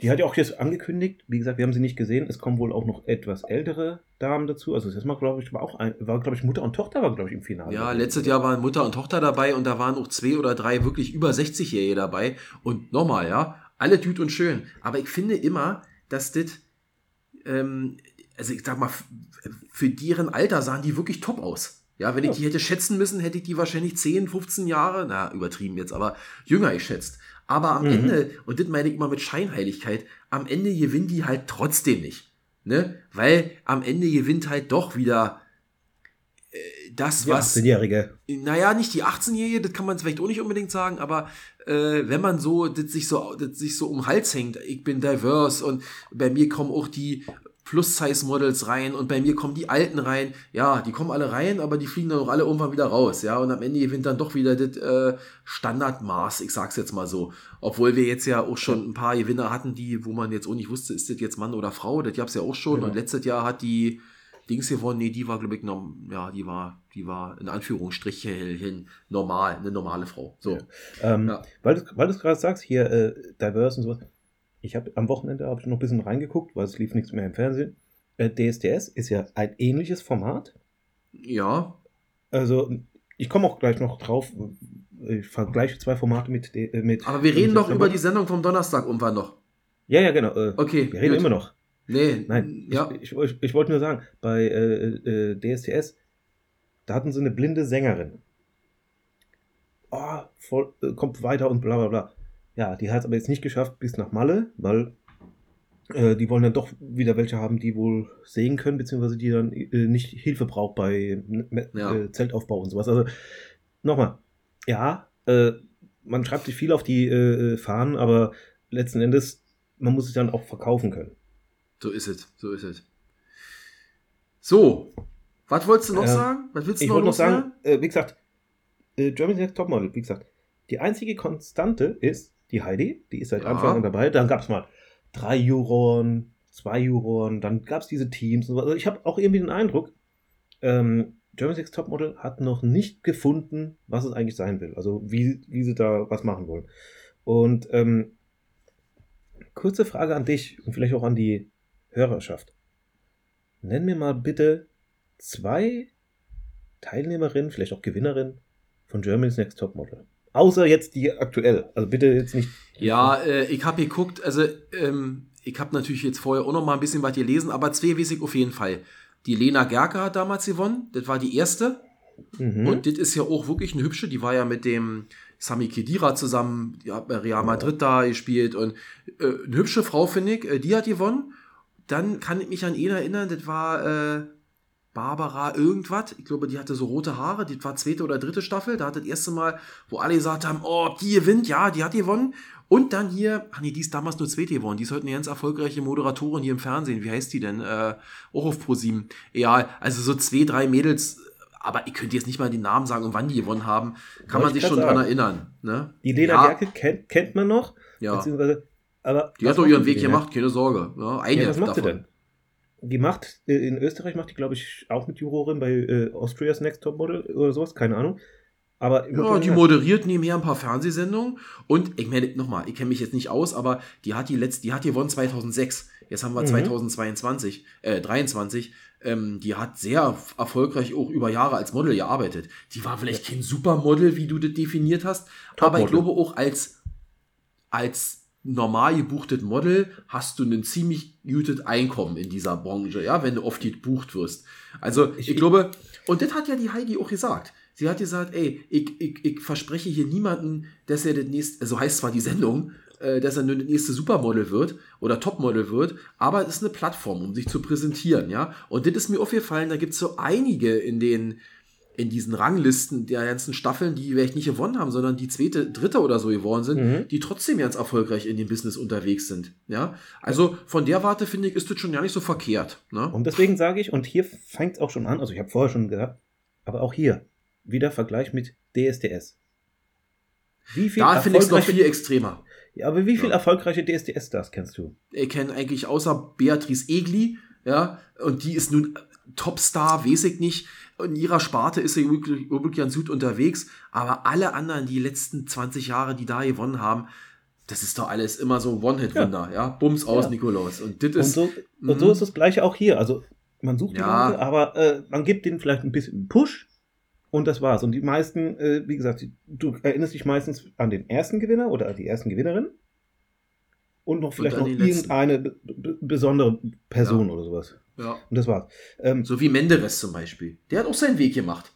Speaker 2: Die hat ja auch jetzt angekündigt, wie gesagt, wir haben sie nicht gesehen, es kommen wohl auch noch etwas ältere Damen dazu. Also das mal, glaube ich, war auch ein, war, glaube ich, Mutter und Tochter war, glaube ich, im Finale.
Speaker 1: Ja, letztes Jahr waren Mutter und Tochter dabei und da waren auch zwei oder drei wirklich über 60-Jährige dabei. Und nochmal, ja, alle düt und schön. Aber ich finde immer, dass das, ähm, also ich sag mal, für deren Alter sahen die wirklich top aus. Ja, wenn ich die hätte schätzen müssen, hätte ich die wahrscheinlich 10, 15 Jahre, na, übertrieben jetzt, aber jünger geschätzt. Aber am
Speaker 2: Mhm.
Speaker 1: Ende, und das meine ich immer mit Scheinheiligkeit, am Ende gewinnen die halt trotzdem nicht. Ne? Weil am Ende gewinnt halt doch wieder äh, das,
Speaker 2: Die
Speaker 1: was.
Speaker 2: 18-Jährige.
Speaker 1: Naja, nicht die 18-Jährige, das kann man vielleicht auch nicht unbedingt sagen, aber äh, wenn man so das sich so das sich so um den Hals hängt, ich bin diverse und bei mir kommen auch die Plus-Size-Models rein und bei mir kommen die Alten rein. Ja, die kommen alle rein, aber die fliegen dann auch alle irgendwann wieder raus. Ja, und am Ende gewinnt dann doch wieder das äh, Standardmaß, ich sag's jetzt mal so. Obwohl wir jetzt ja auch schon ein paar Gewinner hatten, die, wo man jetzt auch nicht wusste, ist das jetzt Mann oder Frau, das gab's ja auch schon.
Speaker 2: Genau.
Speaker 1: Und letztes Jahr hat die Dings gewonnen, nee, die war, glaube ich, noch, ja, die war, die war in Anführungsstrichen normal, eine normale Frau. So.
Speaker 2: Ja. Ähm,
Speaker 1: Ja.
Speaker 2: Weil du weil du es gerade sagst, hier äh, Diverse und sowas. Ich habe am Wochenende hab ich noch ein bisschen reingeguckt, weil es lief nichts mehr im Fernsehen. Äh, DSDS ist ja ein ähnliches Format.
Speaker 1: Ja,
Speaker 2: Also ich komme auch gleich noch drauf. Ich vergleiche zwei Formate mit. Äh, mit
Speaker 1: aber wir reden doch über die Sendung vom Donnerstag irgendwann noch.
Speaker 2: Ja, ja, genau. Äh,
Speaker 1: Okay.
Speaker 2: wir reden
Speaker 1: gut.
Speaker 2: immer noch.
Speaker 1: Nee,
Speaker 2: Nein,
Speaker 1: ja.
Speaker 2: ich, ich, ich, ich wollte nur sagen, bei äh, äh, DSDS, da hatten sie eine blinde Sängerin. Oh, voll, äh, kommt weiter und bla bla bla. Ja, die hat es aber jetzt nicht geschafft bis nach Malle, weil äh, die wollen dann doch wieder welche haben, die wohl sehen können, beziehungsweise die dann äh, nicht Hilfe braucht bei äh,
Speaker 1: Ja.
Speaker 2: äh, Zeltaufbau und sowas. Also nochmal, ja, äh, man schreibt sich viel auf die äh, Fahnen, aber letzten Endes, man muss es dann auch verkaufen können.
Speaker 1: So ist es, so ist es. So, was wolltest du noch
Speaker 2: Ähm,
Speaker 1: sagen? Was willst du
Speaker 2: Ich
Speaker 1: noch
Speaker 2: noch sagen, äh, wie gesagt, äh, Germany's Next Topmodel, wie gesagt, die einzige Konstante ist die Heidi, die ist seit
Speaker 1: Ja.
Speaker 2: Anfang an dabei. Dann gab es mal drei Juroren, zwei Juroren, dann gab es diese Teams. Also ich habe auch irgendwie den Eindruck, ähm, Germany's Next Topmodel hat noch nicht gefunden, was es eigentlich sein will. Also wie, wie sie da was machen wollen. Und ähm, kurze Frage an dich und vielleicht auch an die Hörerschaft. Nenn mir mal bitte zwei Teilnehmerinnen, vielleicht auch Gewinnerinnen von Germany's Next Topmodel. Außer jetzt die aktuell. Also bitte jetzt nicht.
Speaker 1: Ja, äh, ich habe geguckt, also ähm, ich habe natürlich jetzt vorher auch noch mal ein bisschen was gelesen, aber zwei weiß ich auf jeden Fall. Die Lena Gerke hat damals gewonnen, das war die erste.
Speaker 2: Mhm.
Speaker 1: Und das ist ja auch wirklich eine hübsche, die war ja mit dem Sami Khedira zusammen, die hat bei Real Madrid da gespielt und äh, eine hübsche Frau, finde ich, äh, die hat gewonnen. Dann kann ich mich an ihn erinnern, das war äh, Barbara irgendwas. Ich glaube, die hatte so rote Haare. Die war zweite oder dritte Staffel. Da hat das erste Mal, wo alle gesagt haben, oh, die gewinnt. Ja, die hat gewonnen. Und dann hier, ach nee, die ist damals nur zweite geworden. Die ist heute eine ganz erfolgreiche Moderatorin hier im Fernsehen. Wie heißt die denn? Äh, auch auf Pro7. Ja, also so zwei, drei Mädels. Aber ich könnte jetzt nicht mal den Namen sagen und wann die gewonnen haben. Kann
Speaker 2: Wollte
Speaker 1: man
Speaker 2: ich
Speaker 1: sich schon dran
Speaker 2: sagen.
Speaker 1: erinnern. Ne?
Speaker 2: Die Lena
Speaker 1: Ja.
Speaker 2: Gerke kennt, kennt man noch.
Speaker 1: Ja.
Speaker 2: Beziehungsweise, aber
Speaker 1: Die hat doch ihren Weg
Speaker 2: denn?
Speaker 1: gemacht, keine Sorge. Ja, eine
Speaker 2: Ja, was macht sie
Speaker 1: davon.
Speaker 2: denn? Die macht, äh, in Österreich macht die, glaube ich, auch mit Jurorin bei äh, Austria's Next Top Model oder sowas, keine Ahnung. Aber
Speaker 1: Ja, die moderiert nebenher ein paar Fernsehsendungen und ich meine, nochmal, ich kenne mich jetzt nicht aus, aber die hat die letzte, die hat gewonnen 2006. Jetzt haben wir
Speaker 2: Mhm.
Speaker 1: 2022, äh, 23. Ähm, die hat sehr erfolgreich auch über Jahre als Model gearbeitet. Die war vielleicht kein Supermodel, wie du das definiert hast, aber ich glaube auch als, als normal gebuchtes Model hast du ein ziemlich gutes Einkommen in dieser Branche, ja, wenn du oft gebucht wirst. Also ich,
Speaker 2: Ich-
Speaker 1: glaube, und das hat ja die Heidi auch gesagt. Sie hat gesagt, ey, ich, ich, ich verspreche hier niemanden, dass er das nächste, so heißt zwar die Sendung, äh, dass er nur das nächste Supermodel wird oder Topmodel wird, aber es ist eine Plattform, um sich zu präsentieren, ja. Und das ist mir aufgefallen, da gibt es so einige in den, in diesen Ranglisten der ganzen Staffeln, die vielleicht nicht gewonnen haben, sondern die zweite, dritte oder so geworden sind,
Speaker 2: Mhm.
Speaker 1: die trotzdem ganz erfolgreich in dem Business unterwegs sind. Ja, also von der Warte finde ich, ist das schon gar nicht so verkehrt. Ne?
Speaker 2: Und deswegen sage ich, und hier fängt es auch schon an, also ich habe vorher schon gesagt, aber auch hier wieder Vergleich mit DSDS. Wie viel
Speaker 1: Da finde ich es noch viel extremer.
Speaker 2: Ja, aber wie viele
Speaker 1: Ja.
Speaker 2: erfolgreiche DSDS-Stars kennst du?
Speaker 1: Ich kenne eigentlich außer Beatrice Egli, ja, und die ist nun Topstar, weiß ich nicht. In ihrer Sparte ist sie ganz gut unterwegs, aber alle anderen, die letzten 20 Jahre, die da gewonnen haben, das ist doch alles immer so One-Hit-Wunder, ja. Bums aus,
Speaker 2: Ja.
Speaker 1: Nikolaus. Und
Speaker 2: Und so, und
Speaker 1: Mhm.
Speaker 2: so ist das Gleiche auch hier. Also man sucht die
Speaker 1: Ja.
Speaker 2: Leute, aber äh, man gibt denen vielleicht ein bisschen Push und das war's. Und die meisten, äh, wie gesagt, du erinnerst dich meistens an den ersten Gewinner oder an die ersten Gewinnerin und noch vielleicht
Speaker 1: an
Speaker 2: noch irgendeine be be besondere Person oder sowas.
Speaker 1: Ja.
Speaker 2: Und das war's. Ähm,
Speaker 1: So wie Menderes zum Beispiel. Der hat auch seinen Weg gemacht.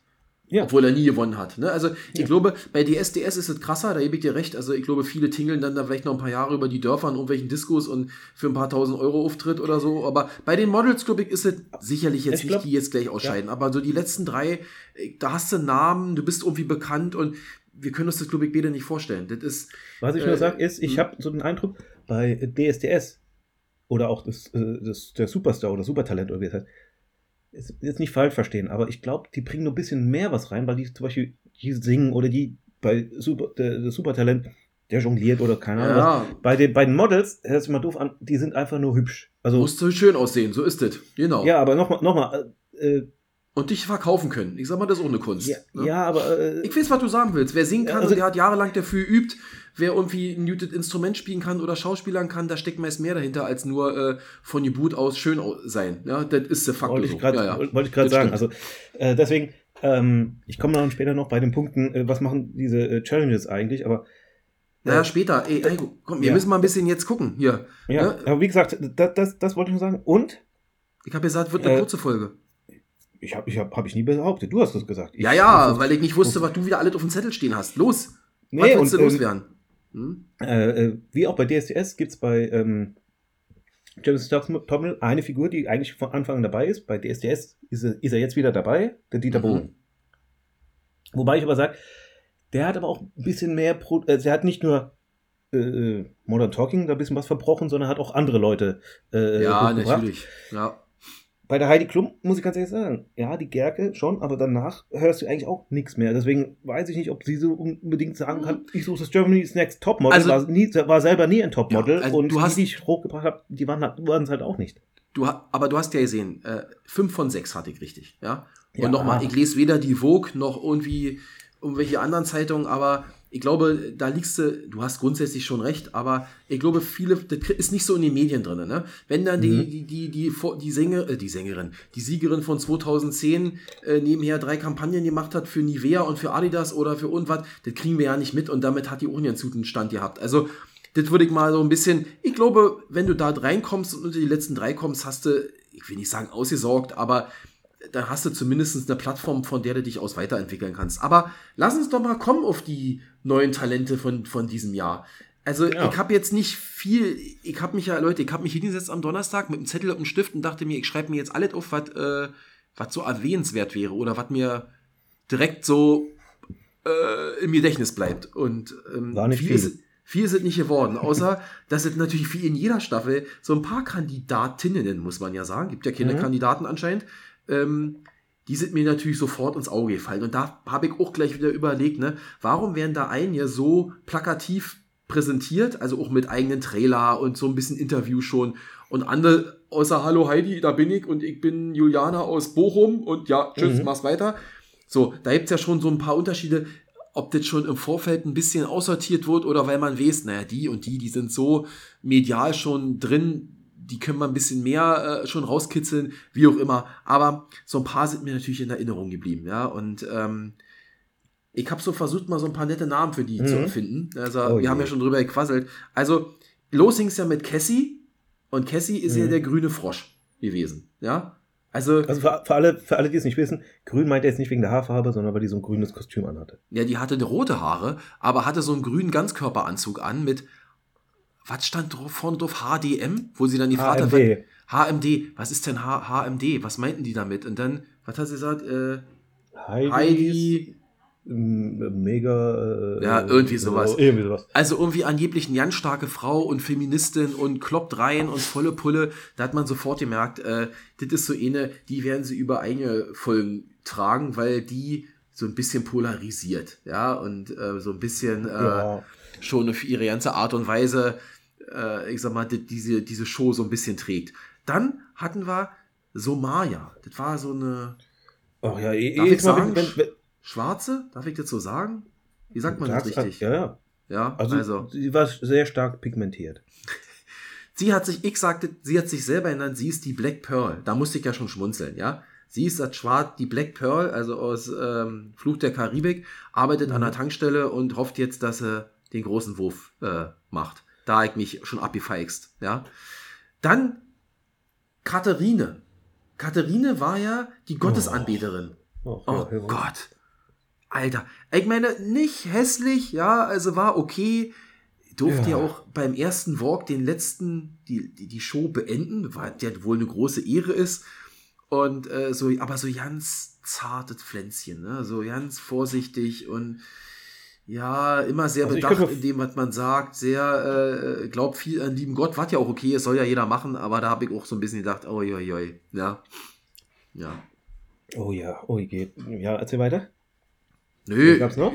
Speaker 2: Ja.
Speaker 1: Obwohl er nie gewonnen hat. Ne? Also ich
Speaker 2: Ja.
Speaker 1: glaube, bei DSDS ist es krasser, da gebe ich dir recht. Also ich glaube, viele tingeln dann da vielleicht noch ein paar Jahre über die Dörfer in irgendwelchen Diskos und für ein paar tausend Euro Auftritt oder so. Aber bei den Models, glaube ich, ist es sicherlich jetzt
Speaker 2: Ich glaub-
Speaker 1: nicht, die jetzt gleich ausscheiden. Aber so die letzten drei, äh, da hast du einen Namen, du bist irgendwie bekannt und wir können uns das, glaube ich, beide nicht vorstellen. Das ist,
Speaker 2: was ich
Speaker 1: äh,
Speaker 2: nur sage, ist, ich
Speaker 1: hm.
Speaker 2: habe so den Eindruck, bei DSDS oder auch das, äh, das, der Superstar oder Supertalent oder wie es heißt, ist jetzt nicht falsch verstehen, aber ich glaube, die bringen nur ein bisschen mehr was rein, weil die zum Beispiel die singen oder die bei Super, der, der Supertalent, der jongliert oder keine Ahnung. was.
Speaker 1: ja,
Speaker 2: Bei den, bei den Models, hört sich mal doof an, die sind einfach nur hübsch. Also,
Speaker 1: musste schön aussehen, so ist es. Genau.
Speaker 2: ja, aber nochmal, nochmal, äh,
Speaker 1: Und dich verkaufen können. Ich sag mal, das ist auch eine Kunst.
Speaker 2: ja,
Speaker 1: ne?
Speaker 2: ja, aber äh,
Speaker 1: Ich weiß, was du sagen willst. Wer singen
Speaker 2: Ja,
Speaker 1: kann
Speaker 2: also-
Speaker 1: und der hat jahrelang dafür geübt, wer irgendwie ein muted Instrument spielen kann oder Schauspielern kann, da steckt meist mehr dahinter, als nur äh, von Geburt aus schön sein. Ja, das ist de facto
Speaker 2: wollte ich
Speaker 1: so.
Speaker 2: gerade
Speaker 1: ja, ja.
Speaker 2: gerade
Speaker 1: Das
Speaker 2: sagen.
Speaker 1: stimmt.
Speaker 2: Also äh, deswegen, ähm, ich komme dann später noch bei den Punkten, äh, was machen diese äh, Challenges eigentlich, aber
Speaker 1: Naja, später. Ey, ey, komm, wir
Speaker 2: Ja.
Speaker 1: müssen mal ein bisschen jetzt gucken. Hier.
Speaker 2: ja,
Speaker 1: Ne?
Speaker 2: aber wie gesagt, das, das, das wollte ich nur sagen. Und
Speaker 1: Ich habe gesagt, wird eine
Speaker 2: Äh,
Speaker 1: kurze Folge.
Speaker 2: Ich habe ich hab, hab ich nie behauptet, du hast das gesagt. Ich,
Speaker 1: Ja, ja, weil ich nicht wusste, was du wieder alles auf dem Zettel stehen hast. Los. was
Speaker 2: nee,
Speaker 1: willst
Speaker 2: und,
Speaker 1: du
Speaker 2: ähm,
Speaker 1: loswerden? Hm?
Speaker 2: äh, äh, wie auch bei DSDS gibt es bei ähm, James Topmel eine Figur, die eigentlich von Anfang an dabei ist. Bei DSDS ist er, ist er jetzt wieder dabei, der Dieter
Speaker 1: Mhm.
Speaker 2: Bohlen. Wobei ich aber sage, der hat aber auch ein bisschen mehr, Pro äh, der hat nicht nur äh, Modern Talking da ein bisschen was verbrochen, sondern hat auch andere Leute äh,
Speaker 1: Ja, natürlich. Ja.
Speaker 2: Bei der Heidi Klum muss ich ganz ehrlich sagen, ja, die Gerke schon, aber danach hörst du eigentlich auch nichts mehr. Deswegen weiß ich nicht, ob sie so unbedingt sagen kann, ich suche das Germany's Next Topmodel,
Speaker 1: Also-
Speaker 2: war, nie, war selber nie ein Topmodel
Speaker 1: Ja, also
Speaker 2: und
Speaker 1: du hast-
Speaker 2: die, die ich hochgebracht habe, die waren es halt auch nicht.
Speaker 1: Du, aber du hast ja gesehen, äh, fünf von sechs hatte ich richtig, ja. Und
Speaker 2: Ja.
Speaker 1: nochmal, ich lese weder die Vogue noch irgendwie irgendwelche anderen Zeitungen, aber ich glaube, da liegst du, du hast grundsätzlich schon recht, aber ich glaube, viele, das ist nicht so in den Medien drin, ne? Wenn dann die,
Speaker 2: Mhm.
Speaker 1: die, die, die, die Sänger, äh, die Sängerin, die Siegerin von 2010 äh, nebenher drei Kampagnen gemacht hat für Nivea und für Adidas oder für irgendwas, das kriegen wir ja nicht mit und damit hat die auch ihren guten Stand gehabt. Also, das würde ich mal so ein bisschen, ich glaube, wenn du da reinkommst und unter die letzten drei kommst, hast du, ich will nicht sagen ausgesorgt, aber dann hast du zumindest eine Plattform, von der du dich aus weiterentwickeln kannst. Aber lass uns doch mal kommen auf die neuen Talente von, von diesem Jahr. Also
Speaker 2: Ja.
Speaker 1: ich habe jetzt nicht viel, ich habe mich ja, Leute, ich habe mich hingesetzt am Donnerstag mit einem Zettel und einem Stift und dachte mir, ich schreibe mir jetzt alles auf, was äh, was so erwähnenswert wäre oder was mir direkt so äh, im Gedächtnis bleibt. Und ähm,
Speaker 2: War nicht
Speaker 1: viel,
Speaker 2: viel.
Speaker 1: Ist, viel es nicht geworden, außer *laughs* dass es natürlich wie in jeder Staffel so ein paar Kandidatinnen, muss man ja sagen, gibt ja keine
Speaker 2: Mhm.
Speaker 1: Kandidaten anscheinend, ähm, die sind mir natürlich sofort ins Auge gefallen. Und da habe ich auch gleich wieder überlegt, ne, warum werden da einige so plakativ präsentiert, also auch mit eigenen Trailer und so ein bisschen Interview schon. Und andere, außer Hallo Heidi, da bin ich und ich bin Juliana aus Bochum und ja, tschüss,
Speaker 2: Mhm.
Speaker 1: mach's weiter. So, da gibt's ja schon so ein paar Unterschiede, ob das schon im Vorfeld ein bisschen aussortiert wird oder weil man weiß, naja, die und die, die sind so medial schon drin, die können wir ein bisschen mehr äh, schon rauskitzeln, wie auch immer. Aber so ein paar sind mir natürlich in Erinnerung geblieben, ja. Und ähm, ich habe so versucht, mal so ein paar nette Namen für die
Speaker 2: Mhm.
Speaker 1: zu erfinden. Also,
Speaker 2: Oh
Speaker 1: wir haben
Speaker 2: je.
Speaker 1: ja schon drüber gequasselt. Also, los ging's ja mit Cassie. Und Cassie ist ja
Speaker 2: Mhm.
Speaker 1: der grüne Frosch gewesen, ja. Also,
Speaker 2: Also für, für, alle, für alle, die es nicht wissen, grün meint er jetzt nicht wegen der Haarfarbe, sondern weil die so ein grünes Kostüm anhatte.
Speaker 1: ja, die hatte rote Haare, aber hatte so einen grünen Ganzkörperanzug an mit, was stand vorne drauf? HDM? Wo sie dann die Vater...
Speaker 2: HMD.
Speaker 1: HMD. Was ist denn H HMD? Was meinten die damit? Und dann, was hat sie gesagt? Äh,
Speaker 2: Heidi.
Speaker 1: Heidi...
Speaker 2: Mega. äh,
Speaker 1: Ja, irgendwie sowas.
Speaker 2: Irgendwie sowas.
Speaker 1: Also irgendwie angeblich eine ganz starke Frau und Feministin und kloppt rein und volle Pulle. Da hat man sofort gemerkt, äh, das ist so eine, die werden sie über eigene Folgen tragen, weil die so ein bisschen polarisiert, ja, und äh, so ein bisschen äh,
Speaker 2: Ja.
Speaker 1: Schon für ihre ganze Art und Weise, äh, ich sag mal, die, diese, diese Show so ein bisschen trägt. Dann hatten wir Somaya. Das war so eine
Speaker 2: Ach ja, eh,
Speaker 1: Darf
Speaker 2: eh,
Speaker 1: ich sagen?
Speaker 2: Wenn, wenn,
Speaker 1: schwarze, darf ich das so sagen? Wie sagt man das richtig?
Speaker 2: Ja, ja.
Speaker 1: Ja,
Speaker 2: Also,
Speaker 1: also
Speaker 2: sie war sehr stark pigmentiert. *laughs*
Speaker 1: Sie hat sich, ich sagte, sie hat sich selber genannt, sie ist die Black Pearl. Da musste ich ja schon schmunzeln, ja. Sie ist das Schwarz, die Black Pearl, also aus ähm, Fluch der Karibik, arbeitet an
Speaker 2: Mhm.
Speaker 1: der Tankstelle und hofft jetzt, dass sie den großen Wurf äh, macht. Da ich mich schon abgefeixt, ja. Dann Katharine. Katharine war ja die Gottesanbeterin.
Speaker 2: Oh,
Speaker 1: Oh
Speaker 2: ja.
Speaker 1: Gott. Alter. Ich meine, nicht hässlich, ja, also war okay. Durfte ja,
Speaker 2: Ja.
Speaker 1: auch beim ersten Walk den letzten, die, die, die Show beenden, weil der wohl eine große Ehre ist. Und äh, so, aber so ganz zartes Pflänzchen, ne? So ganz vorsichtig und ja, immer sehr
Speaker 2: Also
Speaker 1: bedacht in dem, was man sagt, sehr, äh, glaubt viel an lieben Gott, was ja auch okay ist, soll ja jeder machen, aber da habe ich auch so ein bisschen gedacht, oh, oi, oi, ja. Ja.
Speaker 2: Oh ja, oh je. Ja, erzähl weiter.
Speaker 1: Nö.
Speaker 2: Was gab's noch?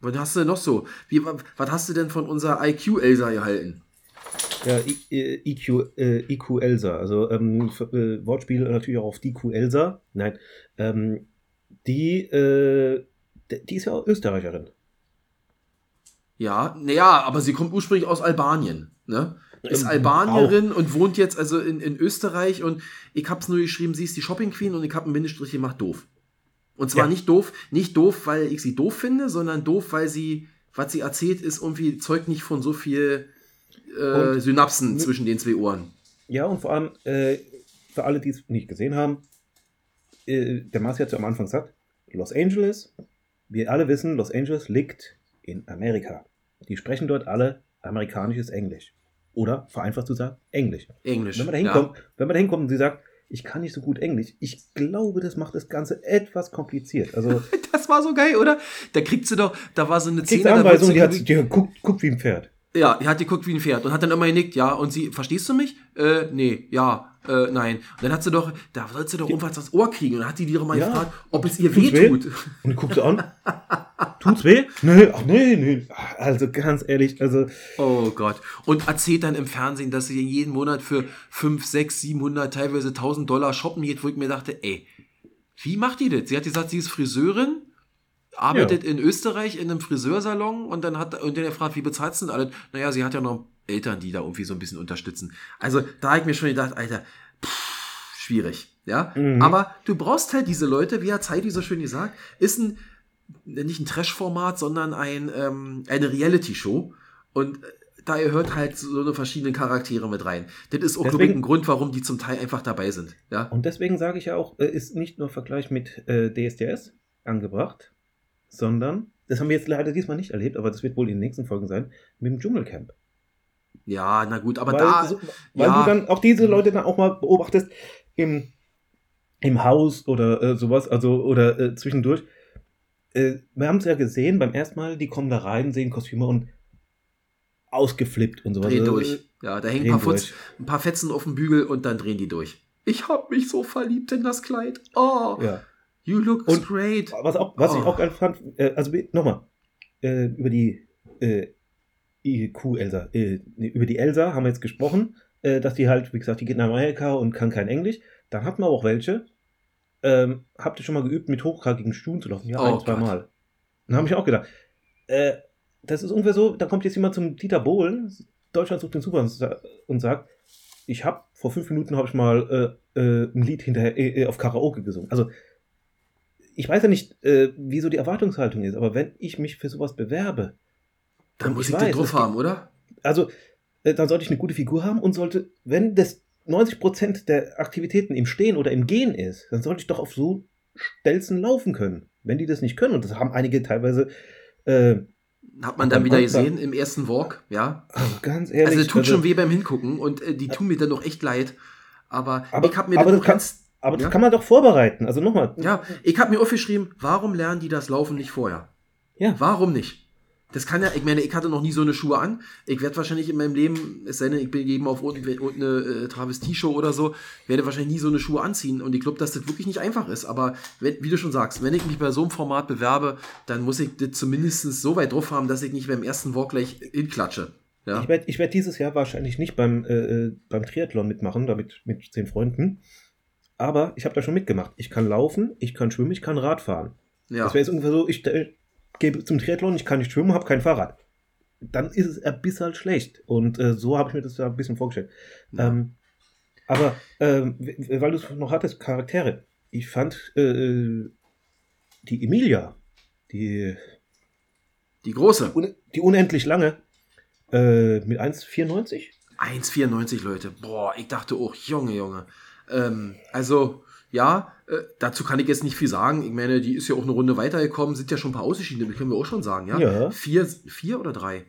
Speaker 1: Was hast du noch so? Wie, wa- was hast du denn von unserer IQ-Elsa gehalten?
Speaker 2: Ja, IQ, äh, IQ Elsa. Also ähm, äh, Wortspiel natürlich auch auf DQ Elsa. Nein. Ähm, die, äh, die ist ja auch Österreicherin.
Speaker 1: Ja, naja, aber sie kommt ursprünglich aus Albanien, ne? Ist Albanierin und wohnt jetzt also in, in Österreich und ich hab's nur geschrieben, sie ist die Shopping Queen und ich hab einen Bindestrich gemacht, doof. Und zwar
Speaker 2: Ja.
Speaker 1: nicht doof, nicht doof, weil ich sie doof finde, sondern doof, weil sie, was sie erzählt, ist irgendwie, zeugt nicht von so viel äh, Synapsen zwischen den zwei Ohren.
Speaker 2: Ja, und vor allem, äh, für alle, die es nicht gesehen haben, äh, der Marci hat ja am Anfang gesagt, Los Angeles, wir alle wissen, Los Angeles liegt in Amerika. Die sprechen dort alle amerikanisches Englisch. Oder, vereinfacht zu sagen, Englisch.
Speaker 1: Englisch.
Speaker 2: Wenn man da
Speaker 1: ja.
Speaker 2: hinkommt, wenn man da hinkommt und sie sagt, ich kann nicht so gut Englisch, ich glaube, das macht das Ganze etwas kompliziert. Also, *laughs*
Speaker 1: Das war so geil, oder? Da kriegt sie doch, da war so eine Szene, da
Speaker 2: Anweisung,
Speaker 1: sie
Speaker 2: die, hat, die guckt, guckt wie ein Pferd.
Speaker 1: Ja, er hat geguckt wie ein Pferd und hat dann immer genickt, ja. Und sie, verstehst du mich? Äh, nee, ja. Äh, nein. Und dann hat sie doch, da sollst du doch irgendwas ans Ohr kriegen. Und dann hat die die doch mal
Speaker 2: Ja.
Speaker 1: gefragt, ob es ihr
Speaker 2: Tut's
Speaker 1: weh.
Speaker 2: Und die guckt sie an. *laughs* Tut's weh? Nee, ach nee, nee. Also ganz ehrlich, also
Speaker 1: Oh Gott. Und erzählt dann im Fernsehen, dass sie jeden Monat für 5, 6, 700, teilweise 1000 Dollar shoppen geht, wo ich mir dachte, ey, wie macht die das? Sie hat gesagt, sie ist Friseurin, arbeitet in Österreich in einem Friseursalon und dann hat und dann gefragt, wie bezahlst du denn alles? Naja, sie hat ja noch Eltern, die da irgendwie so ein bisschen unterstützen. Also da habe ich mir schon gedacht, Alter, pff, schwierig. Ja,
Speaker 2: Mhm.
Speaker 1: aber du brauchst halt diese Leute, wie hat Heidi so schön gesagt, ist ein nicht ein Trash-Format, sondern ein, ähm, eine Reality-Show. Und äh, da gehört halt so eine verschiedenen Charaktere mit rein. Das ist auch
Speaker 2: Deswegen-
Speaker 1: ein Grund, warum die zum Teil einfach dabei sind. Ja,
Speaker 2: Und deswegen sage ich ja auch, äh, ist nicht nur Vergleich mit äh, DSDS angebracht, sondern, das haben wir jetzt leider diesmal nicht erlebt, aber das wird wohl in den nächsten Folgen sein, mit dem Dschungelcamp.
Speaker 1: ja na gut, aber
Speaker 2: weil
Speaker 1: da,
Speaker 2: so, weil
Speaker 1: ja.
Speaker 2: du dann auch diese Leute dann auch mal beobachtest im, im Haus oder äh, sowas, also oder äh, zwischendurch. Äh, wir haben es ja gesehen beim ersten Mal, die kommen da rein, sehen Kostüme und ausgeflippt und sowas.
Speaker 1: drehen
Speaker 2: Äh,
Speaker 1: durch. Ja, da hängen ein paar, Futz, ein paar Fetzen auf dem Bügel und dann drehen die durch. Ich hab mich so verliebt in das Kleid. Oh,
Speaker 2: Ja.
Speaker 1: you look
Speaker 2: Und-
Speaker 1: great.
Speaker 2: Was, auch, was ich
Speaker 1: Oh.
Speaker 2: auch geil fand, äh, also nochmal, äh, über die äh, IQ Elsa, äh, über die Elsa haben wir jetzt gesprochen, äh, dass die halt, wie gesagt, die geht nach Amerika und kann kein Englisch. Dann hatten wir auch welche. Ähm, habt ihr schon mal geübt, mit hochkragigen Stuhlen zu laufen? Ja,
Speaker 1: Oh
Speaker 2: ein, zwei
Speaker 1: Gott.
Speaker 2: Mal. Dann habe ich auch gedacht, äh, das ist ungefähr so, da kommt jetzt jemand zum Dieter Bohlen, Deutschland sucht den Super und sa- und sagt, ich habe vor fünf Minuten habe ich mal äh, äh, ein Lied hinterher äh, äh, auf Karaoke gesungen. Also ich weiß ja nicht, äh, wieso die Erwartungshaltung ist, aber wenn ich mich für sowas bewerbe,
Speaker 1: Da
Speaker 2: und
Speaker 1: muss
Speaker 2: ich
Speaker 1: ich den drauf haben, oder?
Speaker 2: also dann sollte ich eine gute Figur haben und sollte, wenn das 90% der Aktivitäten im Stehen oder im Gehen ist, dann sollte ich doch auf so Stelzen laufen können. Wenn die das nicht können, und das haben einige teilweise, äh,
Speaker 1: Hat man dann wieder gesehen im ersten Walk, ja.
Speaker 2: also ganz ehrlich.
Speaker 1: Also, es tut
Speaker 2: also-
Speaker 1: schon weh beim Hingucken und äh, die tun mir dann doch echt leid. Aber,
Speaker 2: Aber-
Speaker 1: ich habe mir
Speaker 2: aber
Speaker 1: das
Speaker 2: das kann-
Speaker 1: ganz,
Speaker 2: Aber das
Speaker 1: Ja.
Speaker 2: kann man doch vorbereiten. Also nochmal.
Speaker 1: ja, ich habe mir aufgeschrieben, warum lernen die das Laufen nicht vorher?
Speaker 2: Ja.
Speaker 1: Warum nicht? Das kann ja, ich meine, ich hatte noch nie so eine Schuhe an. Ich werde wahrscheinlich in meinem Leben, es sei denn, ich bin eben auf irgendeine äh, Travestie-Show oder so, werde wahrscheinlich nie so eine Schuhe anziehen. Und ich glaube, dass das wirklich nicht einfach ist. Aber wenn, wie du schon sagst, wenn ich mich bei so einem Format bewerbe, dann muss ich das zumindest so weit drauf haben, dass ich nicht beim ersten Walk gleich hinklatsche. Ja.
Speaker 2: Ich werde werd dieses Jahr wahrscheinlich nicht beim, äh, äh, beim Triathlon mitmachen, damit mit zehn Freunden. Aber ich habe da schon mitgemacht. Ich kann laufen, ich kann schwimmen, ich kann Rad fahren.
Speaker 1: ja.
Speaker 2: Das wäre jetzt ungefähr so, ich äh, gehe zum Triathlon, ich kann nicht schwimmen, habe kein Fahrrad. Dann ist es ein bisschen schlecht. Und äh, so habe ich mir das da ein bisschen vorgestellt.
Speaker 1: Ja.
Speaker 2: Ähm, aber ähm, weil du es noch hattest, Charaktere. Ich fand äh, die Emilia, die,
Speaker 1: Die große.
Speaker 2: un die unendlich lange, äh, mit 1,94.
Speaker 1: 1,94 Leute. Boah, ich dachte auch, Junge, Junge. Ähm, also, ja, äh, dazu kann ich jetzt nicht viel sagen. Ich meine, die ist ja auch eine Runde weitergekommen, sind ja schon ein paar ausgeschieden, das können wir auch schon sagen, ja?
Speaker 2: Ja.
Speaker 1: Vier, vier oder drei?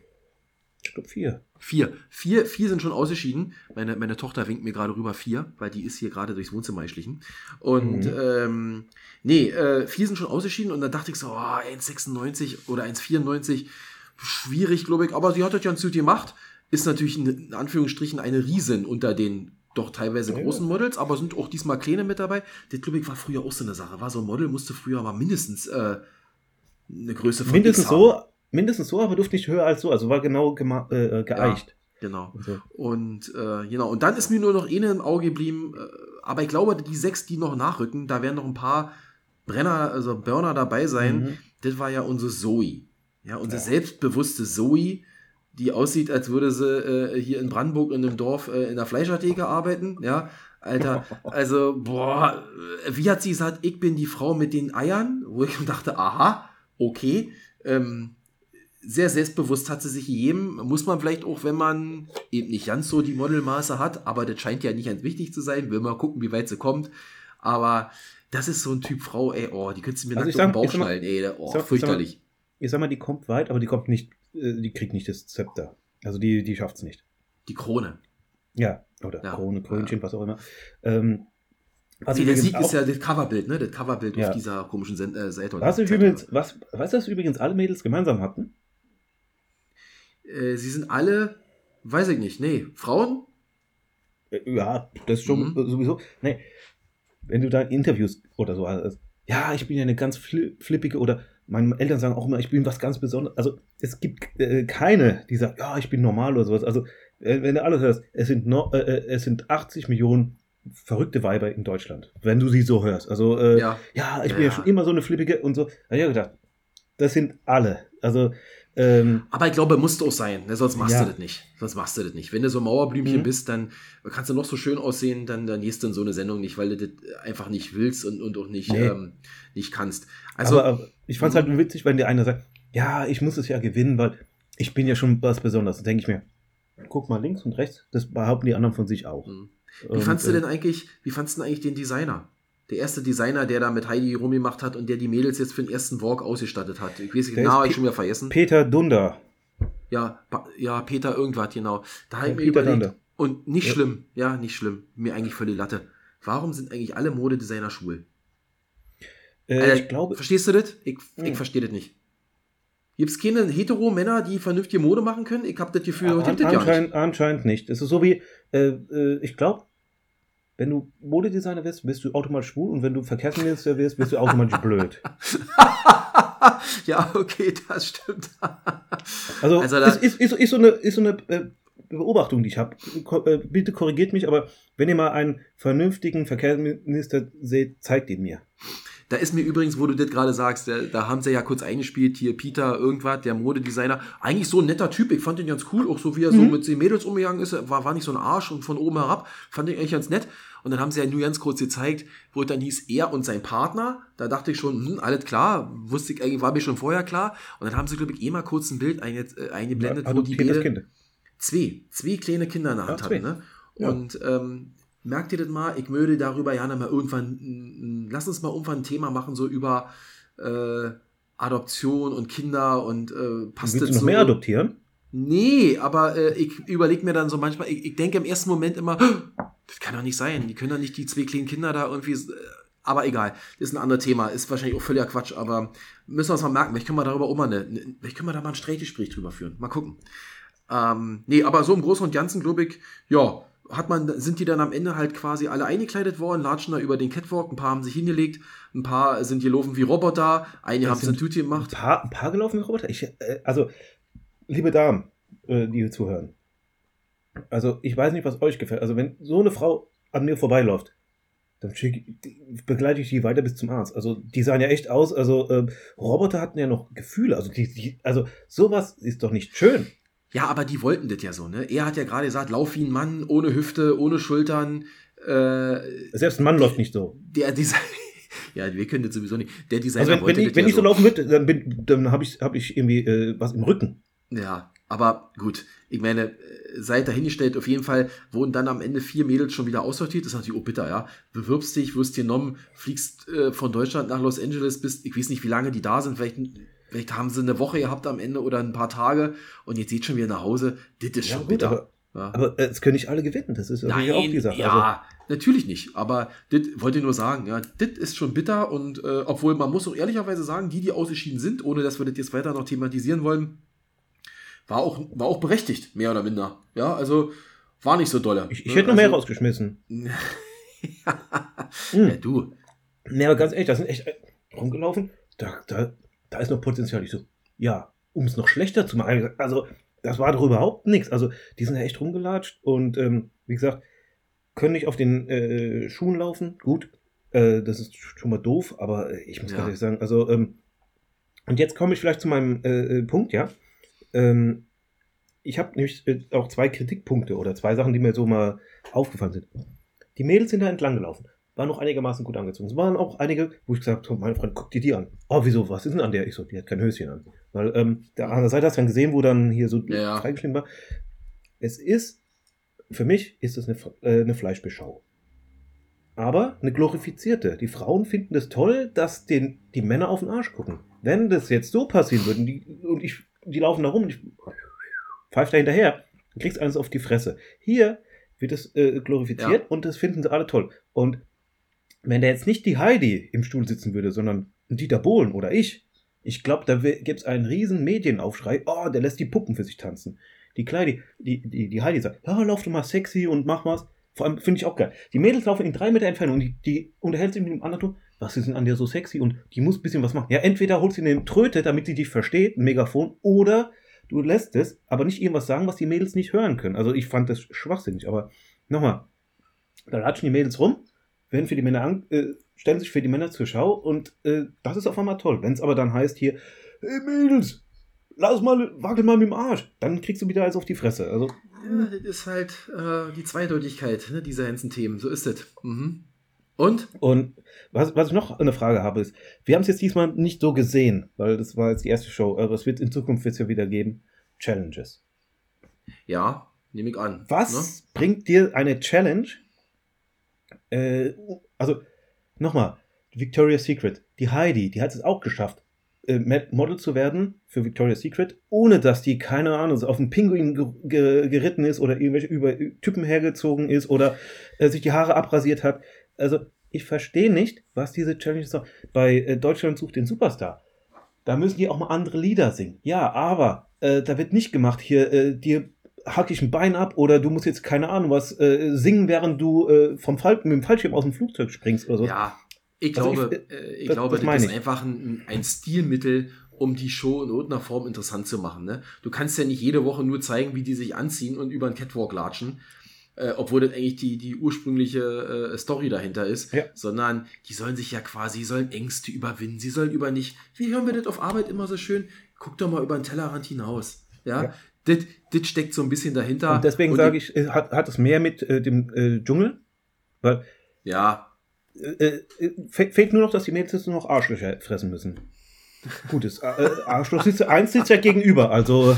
Speaker 2: Ich glaube vier.
Speaker 1: Vier. Vier, vier sind schon ausgeschieden. Meine, meine Tochter winkt mir gerade rüber vier, weil die ist hier gerade durchs Wohnzimmer geschlichen. Und
Speaker 2: Mhm.
Speaker 1: ähm, nee, äh, vier sind schon ausgeschieden und dann dachte ich so, oh, 1,96 oder 1,94, schwierig, glaube ich. Aber sie hat das ganz gut gemacht. Ist natürlich in, in Anführungsstrichen eine Riesen unter den doch teilweise
Speaker 2: Ja.
Speaker 1: großen Models, aber sind auch diesmal kleine mit dabei. Das, glaube ich, war früher auch so eine Sache. War so ein Model, musste früher aber mindestens äh, eine Größe von
Speaker 2: Mindestens so, mindestens so, aber durfte nicht höher als so. Also war genau äh, äh, geeicht.
Speaker 1: Genau.
Speaker 2: Also,
Speaker 1: Und äh, genau, und dann ist mir nur noch eine im Auge geblieben, äh, aber ich glaube, die sechs, die noch nachrücken, da werden noch ein paar Brenner, also Burner dabei sein.
Speaker 2: mhm.
Speaker 1: Das war ja unsere Zoe. Ja, unsere
Speaker 2: Ja.
Speaker 1: selbstbewusste Zoe, die aussieht, als würde sie äh, hier in Brandenburg in einem Dorf äh, in der Fleischertheke arbeiten. Ja, Alter, *laughs* also, boah, wie hat sie gesagt, ich bin die Frau mit den Eiern? Wo ich dachte, aha, okay. Ähm, sehr selbstbewusst hat sie sich gegeben. Muss man vielleicht auch, wenn man eben nicht ganz so die Modelmaße hat, aber das scheint ja nicht ganz wichtig zu sein. Will mal gucken, wie weit sie kommt. Aber das ist so ein Typ Frau, ey, oh, die könntest du mir
Speaker 2: Also
Speaker 1: nackt auf den Bauch schnallen, ey, oh,
Speaker 2: ich sag- ich sag mal-
Speaker 1: fürchterlich.
Speaker 2: Ich sag mal, die kommt weit, aber die kommt nicht, die kriegt nicht das Zepter. Also die, die schafft's nicht.
Speaker 1: Die Krone.
Speaker 2: Ja, oder
Speaker 1: Ja.
Speaker 2: Krone, Krönchen, was auch immer. Ähm, was
Speaker 1: Nee, der Sieg ist ja das Coverbild, ne? Das Coverbild
Speaker 2: Ja.
Speaker 1: auf dieser komischen Sen äh, Seite.
Speaker 2: was, übrigens, was, weißt du, was übrigens alle Mädels gemeinsam hatten?
Speaker 1: Äh, sie sind alle, weiß ich nicht, nee, Frauen?
Speaker 2: Äh, Ja, das ist schon
Speaker 1: Mhm.
Speaker 2: sowieso. Nee, wenn du da Interviews oder so hast, ja, ich bin ja eine ganz fli- flippige oder meine Eltern sagen auch immer, ich bin was ganz Besonderes. Also es gibt äh, keine, die sagt, ja, ich bin normal oder sowas. Also äh, wenn du alles hörst, es sind, no, äh, äh, es sind 80 Millionen verrückte Weiber in Deutschland, wenn du sie so hörst. Also äh, ja.
Speaker 1: Ja.
Speaker 2: ich bin ja
Speaker 1: Ja.
Speaker 2: schon immer so eine flippige und so. Da hab ich gedacht, das sind alle. Also ähm,
Speaker 1: Aber ich glaube, musst auch sein, ne? sonst machst
Speaker 2: Ja.
Speaker 1: du das nicht. Sonst machst du das nicht. Wenn du so ein Mauerblümchen
Speaker 2: Mhm.
Speaker 1: bist, dann kannst du noch so schön aussehen, dann, dann gehst du in so eine Sendung nicht, weil du das einfach nicht willst und, und auch nicht,
Speaker 2: Nee.
Speaker 1: ähm, nicht kannst. Also,
Speaker 2: aber, aber ich fand es halt nur witzig, wenn der eine sagt, ja, ich muss es ja gewinnen, weil ich bin ja schon was Besonderes. Dann denke ich mir, guck mal links und rechts, das behaupten die anderen von sich auch.
Speaker 1: mh. wie
Speaker 2: Und,
Speaker 1: fandst du
Speaker 2: äh,
Speaker 1: denn eigentlich, wie fandst du denn eigentlich den Designer? Der erste Designer, der da mit Heidi rumgemacht hat und der die Mädels jetzt für den ersten Walk ausgestattet hat. Ich weiß nicht, genau, ich schon wieder vergessen.
Speaker 2: Peter Dunder.
Speaker 1: Ja, ja, Peter irgendwas, genau. Da habe ich mir
Speaker 2: Peter
Speaker 1: überlegt.
Speaker 2: Dunder.
Speaker 1: Und nicht
Speaker 2: Ja.
Speaker 1: schlimm, ja, nicht schlimm. Mir eigentlich völlig Latte. Warum sind eigentlich alle Modedesigner schwul?
Speaker 2: Äh,
Speaker 1: Alter,
Speaker 2: ich glaube,
Speaker 1: Verstehst du das? Ich, ich
Speaker 2: Hm.
Speaker 1: verstehe das nicht. Gibt es keine hetero-Männer, die vernünftige Mode machen können? Ich habe das Gefühl, das
Speaker 2: an,
Speaker 1: es ja nicht.
Speaker 2: anscheinend, anscheinend nicht. Es ist so wie, äh, äh, ich glaube, wenn du Modedesigner wirst, bist du automatisch schwul und wenn du Verkehrsminister wirst, bist du automatisch blöd. *laughs*
Speaker 1: ja, okay, das stimmt.
Speaker 2: Also,
Speaker 1: Also da-
Speaker 2: ist, ist, ist, ist so eine, ist so eine äh, Beobachtung, die ich habe. Äh, bitte korrigiert mich, aber wenn ihr mal einen vernünftigen Verkehrsminister seht, zeigt ihn mir.
Speaker 1: Da ist mir übrigens, wo du das gerade sagst, da, da haben sie ja kurz eingespielt, hier Peter irgendwas, der Modedesigner. Eigentlich so ein netter Typ, ich fand den ganz cool, auch so wie er so
Speaker 2: Mhm.
Speaker 1: mit den Mädels umgegangen ist, war, war nicht so ein Arsch und von oben herab, fand ich eigentlich ganz nett. Und dann haben sie ja nur ganz kurz gezeigt, wo dann hieß, er und sein Partner, da dachte ich schon, hm, alles klar, wusste ich eigentlich, war mir schon vorher klar. Und dann haben sie, glaube ich, eh mal kurz ein Bild einge, äh, eingeblendet, wo die
Speaker 2: Adoptiertes
Speaker 1: Mädels,
Speaker 2: Kind.
Speaker 1: zwei, zwei kleine Kinder in der
Speaker 2: Ja,
Speaker 1: Hand
Speaker 2: zwei.
Speaker 1: hatten. Ne?
Speaker 2: Ja.
Speaker 1: Und ähm, merkt ihr das mal, ich würde darüber ja mal irgendwann, mm, lass uns mal irgendwann ein Thema machen, so über äh, Adoption und Kinder und äh, passt
Speaker 2: Willst
Speaker 1: das
Speaker 2: du noch
Speaker 1: so?
Speaker 2: mehr adoptieren?
Speaker 1: Nee, aber äh, ich überlege mir dann so manchmal, ich, ich denke im ersten Moment immer, das kann doch nicht sein, die können doch nicht die zwei kleinen Kinder da irgendwie, aber egal, ist ein anderes Thema, ist wahrscheinlich auch völliger Quatsch, aber müssen wir uns mal merken, vielleicht können wir darüber auch mal eine, eine vielleicht können wir da mal ein Streitgespräch drüber führen, mal gucken. Ähm, nee, aber so im Großen und Ganzen, glaube ich, ja, hat man, sind die dann am Ende halt quasi alle eingekleidet worden, latschen da über den Catwalk, ein paar haben sich hingelegt, ein paar sind gelaufen wie Roboter, einige haben
Speaker 2: sind
Speaker 1: Tüte
Speaker 2: Ein
Speaker 1: gemacht.
Speaker 2: paar, ein paar gelaufene Roboter. Ich, äh, also, liebe Damen, äh, die hier zuhören. Also, ich weiß nicht, was euch gefällt. Also, wenn so eine Frau an mir vorbeiläuft, dann schick, begleite ich die weiter bis zum Arzt. Also, die sahen ja echt aus. Also, ähm, Roboter hatten ja noch Gefühle. Also, die, die, also, sowas ist doch nicht schön.
Speaker 1: Ja, aber die wollten das ja so, ne? Er hat ja gerade gesagt, lauf wie ein Mann, ohne Hüfte, ohne Schultern. Äh,
Speaker 2: Selbst ein Mann läuft nicht so.
Speaker 1: der *laughs* Designer. ja, wir können das sowieso nicht. Der Designer
Speaker 2: Also, wenn, wenn ich, wenn
Speaker 1: ja
Speaker 2: ich so laufen würde, dann, bin- dann habe ich, hab ich irgendwie äh, was im Rücken.
Speaker 1: Ja, aber gut. Ich meine, äh, seid dahingestellt, auf jeden Fall wurden dann am Ende vier Mädels schon wieder aussortiert. Das ist natürlich auch bitter, ja. Bewirbst dich, wirst genommen, fliegst äh, von Deutschland nach Los Angeles, bist, ich weiß nicht, wie lange die da sind, vielleicht, vielleicht haben sie eine Woche gehabt am Ende oder ein paar Tage und jetzt geht schon wieder nach Hause. Das ist schon bitter.
Speaker 2: aber,
Speaker 1: ja.
Speaker 2: aber äh, es können nicht alle gewinnen. Das ist natürlich auch die Sache. Also,
Speaker 1: Ja, natürlich nicht. Aber das wollte ich nur sagen, ja, das ist schon bitter und äh, obwohl man muss auch ehrlicherweise sagen, die, die ausgeschieden sind, ohne dass wir das jetzt weiter noch thematisieren wollen, war auch, war auch berechtigt, mehr oder minder. Ja, also war nicht so dolle.
Speaker 2: ich, ich
Speaker 1: Ne?
Speaker 2: hätte noch mehr
Speaker 1: also,
Speaker 2: rausgeschmissen. *laughs*
Speaker 1: ja, du.
Speaker 2: Nee, aber ganz ehrlich, da sind echt rumgelaufen. Da, da, da ist noch Potenzial. Ich so, ja, um es noch schlechter zu machen. Also, das war doch überhaupt nichts. Also, die sind ja echt rumgelatscht und ähm, wie gesagt, können nicht auf den äh, Schuhen laufen. Gut, äh, das ist schon mal doof, aber ich muss
Speaker 1: Ja.
Speaker 2: ehrlich sagen, also, ähm, und jetzt komme ich vielleicht zu meinem äh, äh, Punkt, ja. Ähm, ich habe nämlich äh, auch zwei Kritikpunkte oder zwei Sachen, die mir so mal aufgefallen sind. Die Mädels sind da entlang gelaufen waren noch einigermaßen gut angezogen. Es waren auch einige, wo ich gesagt habe, meine Freund, guck dir die an. Oh, wieso, was ist denn an der? Ich so, die hat kein Höschen an. Weil ähm, da an der Seite hast du dann gesehen, wo dann hier so
Speaker 1: Ja,
Speaker 2: freigeschrieben war. Es ist, für mich ist es eine, äh, eine Fleischbeschau. Aber eine glorifizierte. Die Frauen finden es toll, dass den, die Männer auf den Arsch gucken. Wenn das jetzt so passieren würde und, die, und ich, die laufen da rum und ich pfeife da hinterher, dann kriegst du eines auf die Fresse. Hier wird es äh, glorifiziert
Speaker 1: Ja.
Speaker 2: und das finden sie alle toll. Und wenn da jetzt nicht die Heidi im Stuhl sitzen würde, sondern Dieter Bohlen oder ich, ich glaube, da gäbe es einen riesen Medienaufschrei. Oh, der lässt die Puppen für sich tanzen. Die Kleine, die, die, die Heidi sagt, ja, lauf doch mal sexy und mach was. Vor allem finde ich auch geil. Die Mädels laufen in drei Meter Entfernung und die, die unterhält sich mit dem anderen, was ist denn an dir so sexy und die muss ein bisschen was machen. Ja, entweder holst du eine Tröte, damit sie dich versteht, ein Megafon, oder du lässt es, aber nicht irgendwas sagen, was die Mädels nicht hören können. Also ich fand das schwachsinnig, aber nochmal, da latschen die Mädels rum, werden für die Männer an, äh, stellen sich für die Männer zur Schau und äh, das ist auf einmal toll. Wenn es aber dann heißt hier, hey Mädels, lass mal, wackel mal mit dem Arsch, dann kriegst du wieder alles auf die Fresse. Also,
Speaker 1: Ja, das ist halt äh, die Zweideutigkeit ne, dieser ganzen Themen. So ist es. Mhm. Und?
Speaker 2: und was, was ich noch eine Frage habe ist, wir haben es jetzt diesmal nicht so gesehen, weil das war jetzt die erste Show, aber es wird in Zukunft wird's ja wieder geben, Challenges.
Speaker 1: Ja, nehme ich an.
Speaker 2: Was
Speaker 1: Ne?
Speaker 2: bringt dir eine Challenge? Äh, also, nochmal, Victoria's Secret. Die Heidi, die hat es auch geschafft, äh, Model zu werden für Victoria's Secret, ohne dass die, keine Ahnung, auf einen Pinguin ge ge geritten ist oder irgendwelche über Typen hergezogen ist oder äh, sich die Haare abrasiert hat. Also, ich verstehe nicht, was diese Challenge ist. Bei äh, Deutschland sucht den Superstar. Da müssen die auch mal andere Lieder singen. Ja, aber äh, da wird nicht gemacht, hier, äh, dir hack ich ein Bein ab oder du musst jetzt, keine Ahnung, was äh, singen, während du äh, vom Fall mit dem Fallschirm aus dem Flugzeug springst oder so.
Speaker 1: Ja, ich
Speaker 2: Also
Speaker 1: glaube,
Speaker 2: ich-
Speaker 1: äh, ich
Speaker 2: das-
Speaker 1: glaube,
Speaker 2: das
Speaker 1: das, ist
Speaker 2: ich.
Speaker 1: einfach ein, ein Stilmittel, um die Show in irgendeiner Form interessant zu machen. Ne? Du kannst ja nicht jede Woche nur zeigen, wie die sich anziehen und über den Catwalk latschen, äh, obwohl das eigentlich die, die ursprüngliche äh, Story dahinter ist,
Speaker 2: Ja.
Speaker 1: sondern die sollen sich ja quasi, sollen Ängste überwinden, sie sollen über nicht, wie hören wir das auf Arbeit immer so schön, guck doch mal über den Tellerrand hinaus. Ja,
Speaker 2: Ja.
Speaker 1: Das, das steckt so ein bisschen dahinter.
Speaker 2: Und deswegen
Speaker 1: Und
Speaker 2: sage ich, äh, hat, hat es mehr mit äh, dem äh, Dschungel, weil
Speaker 1: Ja,
Speaker 2: äh, äh, fe- fehlt nur noch, dass die Mädels jetzt nur noch Arschlöcher fressen müssen. Gutes. Äh, äh, Arschloch sitzt, eins sitzt ja gegenüber, also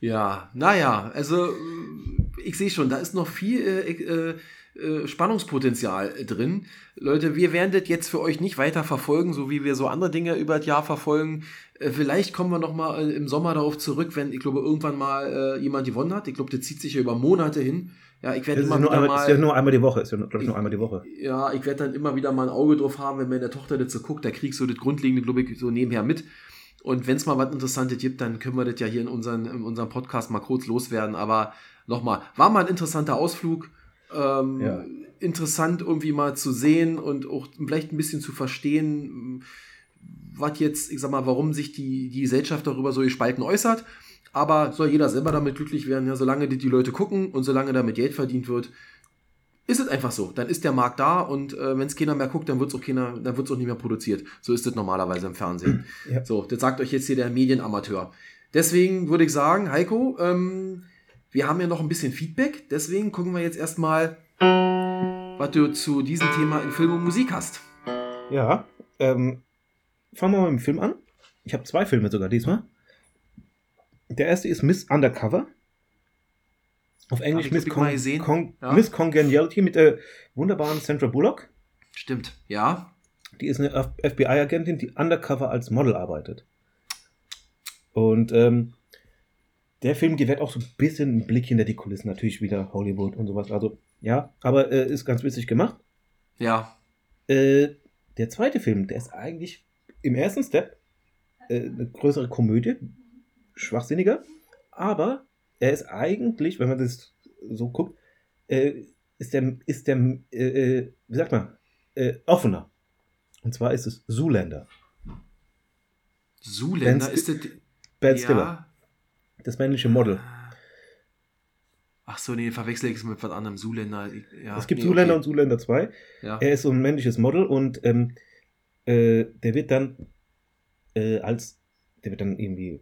Speaker 1: Ja, naja, also ich sehe schon, da ist noch viel Spannungspotenzial drin. Leute, wir werden das jetzt für euch nicht weiter verfolgen, so wie wir so andere Dinge über das Jahr verfolgen. Äh, vielleicht kommen wir noch mal äh, im Sommer darauf zurück, wenn, ich glaube, irgendwann mal äh, jemand gewonnen hat. Ich glaube, das zieht sich ja über Monate hin. Ja, ich werde immer wieder
Speaker 2: einmal,
Speaker 1: mal...
Speaker 2: ist ja nur einmal die Woche. Ist ja, glaube ich, nur einmal die Woche.
Speaker 1: Ja, ich werde dann immer wieder mal ein Auge drauf haben, wenn meine Tochter das so guckt, da kriegst du das Grundlegende, glaube ich, so nebenher mit. Und wenn es mal was Interessantes gibt, dann können wir das ja hier in, unseren, in unserem Podcast mal kurz loswerden. Aber nochmal, war mal ein interessanter Ausflug. Ähm,
Speaker 2: Ja.
Speaker 1: Interessant irgendwie mal zu sehen und auch vielleicht ein bisschen zu verstehen, was jetzt, ich sag mal, warum sich die, die Gesellschaft darüber so gespalten äußert. Aber soll jeder selber damit glücklich werden, ja, solange die, die Leute gucken und solange damit Geld verdient wird, ist es einfach so. Dann ist der Markt da und äh, wenn es keiner mehr guckt, dann wird es auch keiner, dann wird auch nicht mehr produziert. So ist es normalerweise im Fernsehen.
Speaker 2: Ja.
Speaker 1: So, das sagt euch jetzt hier der Medienamateur. Deswegen würde ich sagen, Heiko, ähm, wir haben ja noch ein bisschen Feedback, deswegen gucken wir jetzt erstmal, was du zu diesem Thema in Film und Musik hast.
Speaker 2: Ja, ähm, fangen wir mal mit dem Film an. Ich habe zwei Filme sogar diesmal. Der erste ist Miss Undercover. Auf Englisch Miss, Con. Con
Speaker 1: Ja.
Speaker 2: Miss Congeniality mit der wunderbaren Sandra Bullock.
Speaker 1: Stimmt, ja.
Speaker 2: Die ist eine FBI-Agentin, die undercover als Model arbeitet. Und ähm, der Film gewährt auch so ein bisschen einen Blick hinter die Kulissen, natürlich wieder Hollywood und sowas. Also, ja, aber äh, ist ganz witzig gemacht.
Speaker 1: Ja.
Speaker 2: Äh, der zweite Film, der ist eigentlich im ersten Step äh, eine größere Komödie, schwachsinniger, aber er ist eigentlich, wenn man das so guckt, äh, ist der, ist der äh, äh, wie sagt man, äh, offener. Und zwar ist es Zoolander.
Speaker 1: Zuländer
Speaker 2: Ben
Speaker 1: ist das.
Speaker 2: Ben
Speaker 1: ja.
Speaker 2: Stiller, das männliche Model.
Speaker 1: Ach so, nee, verwechsel ich es mit was anderem. Zuländer. Ja,
Speaker 2: es gibt
Speaker 1: nee,
Speaker 2: Zoolander
Speaker 1: okay.
Speaker 2: und Zoolander 2.
Speaker 1: Ja.
Speaker 2: Er ist so ein männliches Model und ähm, äh, der wird dann äh, als, der wird dann irgendwie,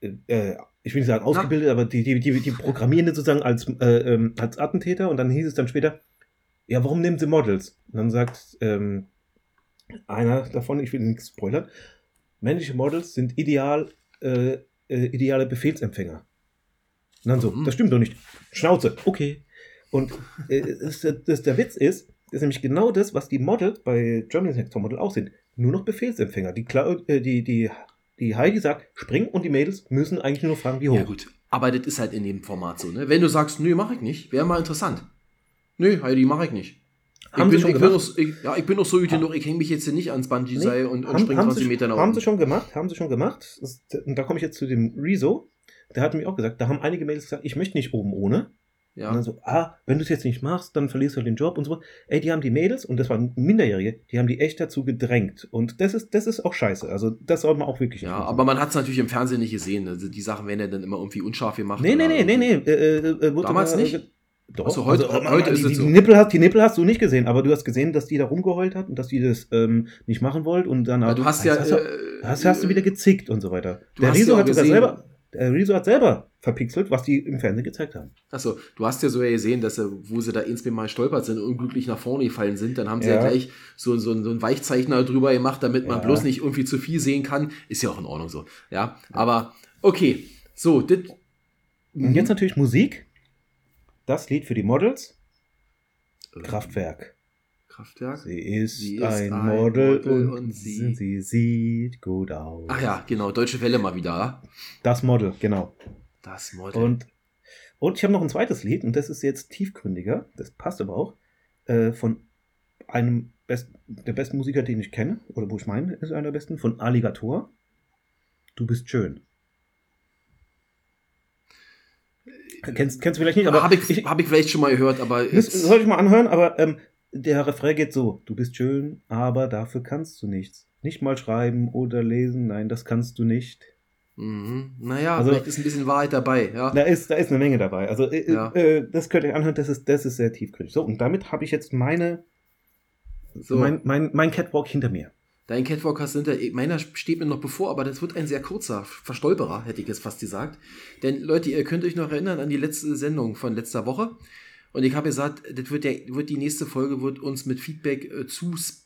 Speaker 2: äh, äh, ich will nicht sagen ausgebildet, aber die, die, die, die programmieren sozusagen als, äh, ähm, als Attentäter und dann hieß es dann später, ja, warum nehmen sie Models? Und dann sagt ähm, einer davon, ich will nichts spoilern, männliche Models sind ideal, äh, äh, ideale Befehlsempfänger. Und dann so,
Speaker 1: Mhm.
Speaker 2: das stimmt doch nicht. Schnauze, okay. Und äh, das, das, der Witz ist, das ist nämlich genau das, was die Models bei Germany's Next Topmodel auch sind. Nur noch Befehlsempfänger. Die, Clau äh, die, die, die Heidi sagt, spring und die Mädels müssen eigentlich nur fragen, wie hoch.
Speaker 1: Ja, gut. Aber das ist halt in dem Format so, ne? Wenn du sagst, nö, mach ich nicht, wäre mal interessant. Nö, Heidi, mach ich nicht.
Speaker 2: Haben
Speaker 1: ich, bin, ich, bin auch, ich, ja, ich bin auch so gut genug, ich hänge mich jetzt hier nicht ans Bungee-Seil und, und
Speaker 2: haben,
Speaker 1: springe
Speaker 2: haben
Speaker 1: 20
Speaker 2: sie,
Speaker 1: Meter nach
Speaker 2: haben
Speaker 1: oben.
Speaker 2: sie schon gemacht, haben sie schon gemacht. Das, und da komme ich jetzt zu dem Rezo. Der hat mir auch gesagt, da haben einige Mädels gesagt, ich möchte nicht oben ohne.
Speaker 1: Ja.
Speaker 2: Und dann so, ah, wenn du es jetzt nicht machst, dann verlierst du den Job und so. Ey, die haben die Mädels, und das waren Minderjährige, die haben die echt dazu gedrängt. Und das ist, das ist auch scheiße. Also, das soll man auch wirklich
Speaker 1: Ja,
Speaker 2: nicht machen.
Speaker 1: aber man hat es natürlich im Fernsehen nicht gesehen. Also die Sachen werden ja dann immer irgendwie unscharf gemacht.
Speaker 2: Nee, nee, nee, nee, nee. Äh, äh, äh,
Speaker 1: Damals nicht?
Speaker 2: äh, Doch,
Speaker 1: Ach so, heute-
Speaker 2: also, äh,
Speaker 1: heute
Speaker 2: die,
Speaker 1: ist es so.
Speaker 2: die, Nippel hast, die Nippel hast du nicht gesehen, aber du hast gesehen, dass die da rumgeheult hat und dass die das ähm, nicht machen wollt und dann
Speaker 1: Weil du hast ja.
Speaker 2: hast, du-
Speaker 1: äh,
Speaker 2: hast, hast du wieder gezickt und so weiter. Der
Speaker 1: hast
Speaker 2: Riso
Speaker 1: ja
Speaker 2: hat sogar selber, der Riso hat selber verpixelt, was die im Fernsehen gezeigt haben.
Speaker 1: Achso, du hast ja so ja gesehen, dass sie, wo sie da ins Mal stolpert sind und unglücklich nach vorne gefallen sind, dann haben sie ja,
Speaker 2: Ja.
Speaker 1: gleich so, so, so einen Weichzeichner drüber gemacht, damit man
Speaker 2: Ja.
Speaker 1: bloß nicht irgendwie zu viel sehen kann. Ist ja auch in Ordnung so. Ja, aber okay. So, Mhm.
Speaker 2: jetzt natürlich Musik. Das Lied für die Models.
Speaker 1: Äh,
Speaker 2: Kraftwerk.
Speaker 1: Kraftwerk.
Speaker 2: Sie ist,
Speaker 1: Sie ist
Speaker 2: ein,
Speaker 1: ein
Speaker 2: Model,
Speaker 1: Model
Speaker 2: und,
Speaker 1: und sie-
Speaker 2: sie, sieht gut aus.
Speaker 1: Ach ja, genau, Deutsche Welle mal wieder.
Speaker 2: Das Model, genau.
Speaker 1: Das Model.
Speaker 2: Und, und ich habe noch ein zweites Lied und das ist jetzt tiefgründiger, das passt aber auch, äh, von einem best, der besten Musiker, den ich kenne, oder wo ich meine, ist einer der besten, von Alligator. Du bist schön. Kennst, kennst du vielleicht nicht, aber
Speaker 1: habe ich, hab ich vielleicht schon mal gehört, aber
Speaker 2: das
Speaker 1: jetzt,
Speaker 2: soll ich mal anhören, aber ähm, der Refrain geht so: Du bist schön, aber dafür kannst du nichts. Nicht mal schreiben oder lesen, nein, das kannst du nicht.
Speaker 1: mhm. naja,
Speaker 2: Also-
Speaker 1: vielleicht ist ein bisschen Wahrheit dabei. Ja.
Speaker 2: Da ist, da ist eine Menge dabei. Also, äh,
Speaker 1: Ja.
Speaker 2: äh, das könnt ihr anhören, das ist, das ist sehr tiefgründig. So, und damit habe ich jetzt meine,
Speaker 1: So.
Speaker 2: mein, mein, mein Catwalk hinter mir.
Speaker 1: Dein Catwalk hast du hinter, meiner steht mir noch bevor, aber das wird ein sehr kurzer Verstolperer, hätte ich jetzt fast gesagt. Denn Leute, ihr könnt euch noch erinnern an die letzte Sendung von letzter Woche. Und ich habe gesagt, das wird, der, wird die nächste Folge wird uns mit Feedback äh, zu sp-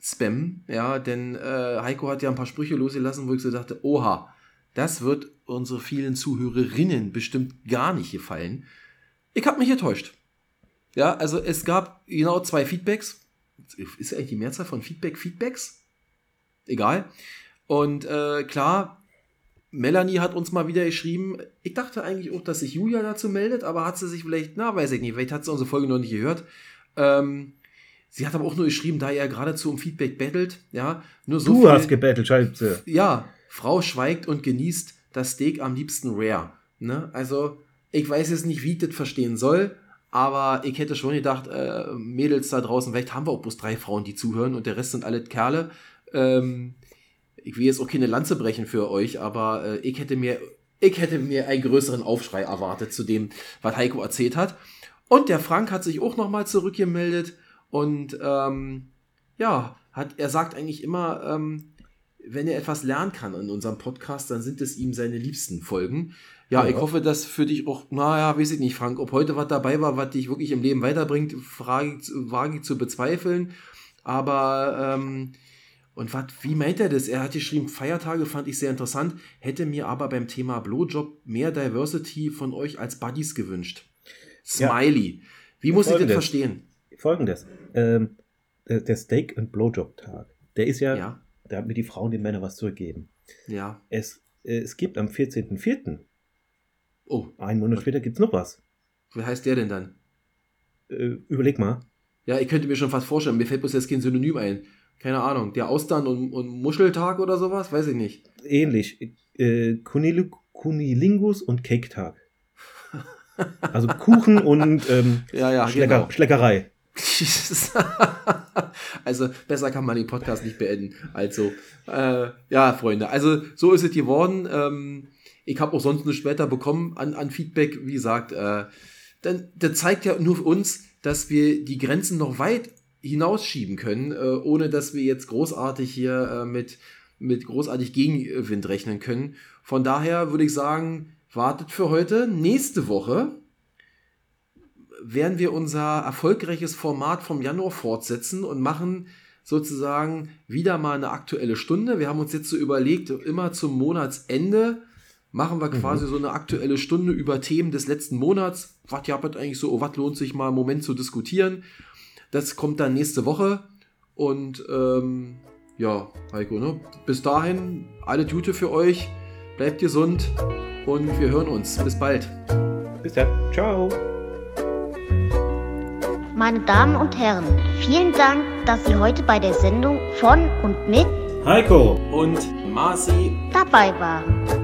Speaker 1: spammen. Ja, denn äh, Heiko hat ja ein paar Sprüche losgelassen, wo ich so dachte, oha, das wird unsere vielen Zuhörerinnen bestimmt gar nicht gefallen. Ich habe mich enttäuscht. Ja, also es gab genau zwei Feedbacks. Ist eigentlich die Mehrzahl von Feedback Feedbacks? Egal. Und äh, klar, Melanie hat uns mal wieder geschrieben. Ich dachte eigentlich auch, dass sich Julia dazu meldet, aber hat sie sich vielleicht, na, weiß ich nicht, vielleicht hat sie unsere Folge noch nicht gehört. Ähm, sie hat aber auch nur geschrieben, da er geradezu um Feedback bettelt, ja, nur so
Speaker 2: du
Speaker 1: viel-
Speaker 2: hast gebettelt, Scheiße.
Speaker 1: ja, Frau schweigt und genießt das Steak am liebsten rare. Ne? Also, ich weiß jetzt nicht, wie ich das verstehen soll, aber ich hätte schon gedacht, äh, Mädels da draußen, vielleicht haben wir auch bloß drei Frauen, die zuhören und der Rest sind alle Kerle. Ähm, ich will jetzt auch keine Lanze brechen für euch, aber äh, ich hätte mir, ich hätte mir einen größeren Aufschrei erwartet zu dem, was Heiko erzählt hat. Und der Frank hat sich auch nochmal zurückgemeldet und ähm, ja, hat, er sagt eigentlich immer, ähm, wenn er etwas lernen kann in unserem Podcast, dann sind es ihm seine liebsten Folgen. Ja,
Speaker 2: Ja.
Speaker 1: ich hoffe, dass für dich auch, naja, weiß ich nicht, Frank, ob heute was dabei war, was dich wirklich im Leben weiterbringt, frage wage ich zu bezweifeln. Aber, ähm, und wat, wie meint er das? Er hat geschrieben, Feiertage fand ich sehr interessant, hätte mir aber beim Thema Blowjob mehr Diversity von euch als Buddies gewünscht.
Speaker 2: Ja.
Speaker 1: Smiley. Wie muss ich das
Speaker 2: Folgendes.
Speaker 1: verstehen?
Speaker 2: Folgendes: ähm, der, Steak- und Blowjob-Tag, der ist ja,
Speaker 1: Ja,
Speaker 2: da haben mir die Frauen den Männern was zurückgeben.
Speaker 1: ja.
Speaker 2: Es, äh, es gibt am 14.04.,
Speaker 1: Oh,
Speaker 2: einen Monat später, gibt es noch was.
Speaker 1: wie heißt der denn dann?
Speaker 2: Äh, überleg mal.
Speaker 1: Ja, ich könnte mir schon fast vorstellen, mir fällt bloß jetzt kein Synonym ein. Keine Ahnung, der Austern- und, und Muscheltag oder sowas? Weiß ich nicht.
Speaker 2: Ähnlich. Äh, Kunil Kunilingus und Cake-Tag. *laughs* Also Kuchen und ähm,
Speaker 1: Ja, ja,
Speaker 2: Schlecker,
Speaker 1: genau.
Speaker 2: Schleckerei. *laughs*
Speaker 1: Also besser kann man den Podcast nicht beenden. Also, äh, ja, Freunde, also so ist es geworden. Ähm, ich habe auch sonst nichts später bekommen an, an Feedback. Wie gesagt, äh, dann, das zeigt ja nur für uns, dass wir die Grenzen noch weit hinausschieben können, äh, ohne dass wir jetzt großartig hier äh, mit, mit großartig Gegenwind rechnen können. Von daher würde ich sagen, wartet für heute. Nächste Woche werden wir unser erfolgreiches Format vom Januar fortsetzen und machen sozusagen wieder mal eine aktuelle Stunde. Wir haben uns jetzt so überlegt, immer zum Monatsende machen wir quasi so eine aktuelle Stunde über Themen des letzten Monats. Was ja eigentlich so, oh, was lohnt sich mal einen Moment zu diskutieren. Das kommt dann nächste Woche. Und ähm, ja, Heiko, ne? bis dahin alle Gute für euch. Bleibt gesund und wir hören uns. Bis bald.
Speaker 2: Bis dann. Ciao.
Speaker 3: Meine Damen und Herren, vielen Dank, dass Sie heute bei der Sendung von und mit
Speaker 2: Heiko.
Speaker 1: Und Marci
Speaker 3: dabei waren.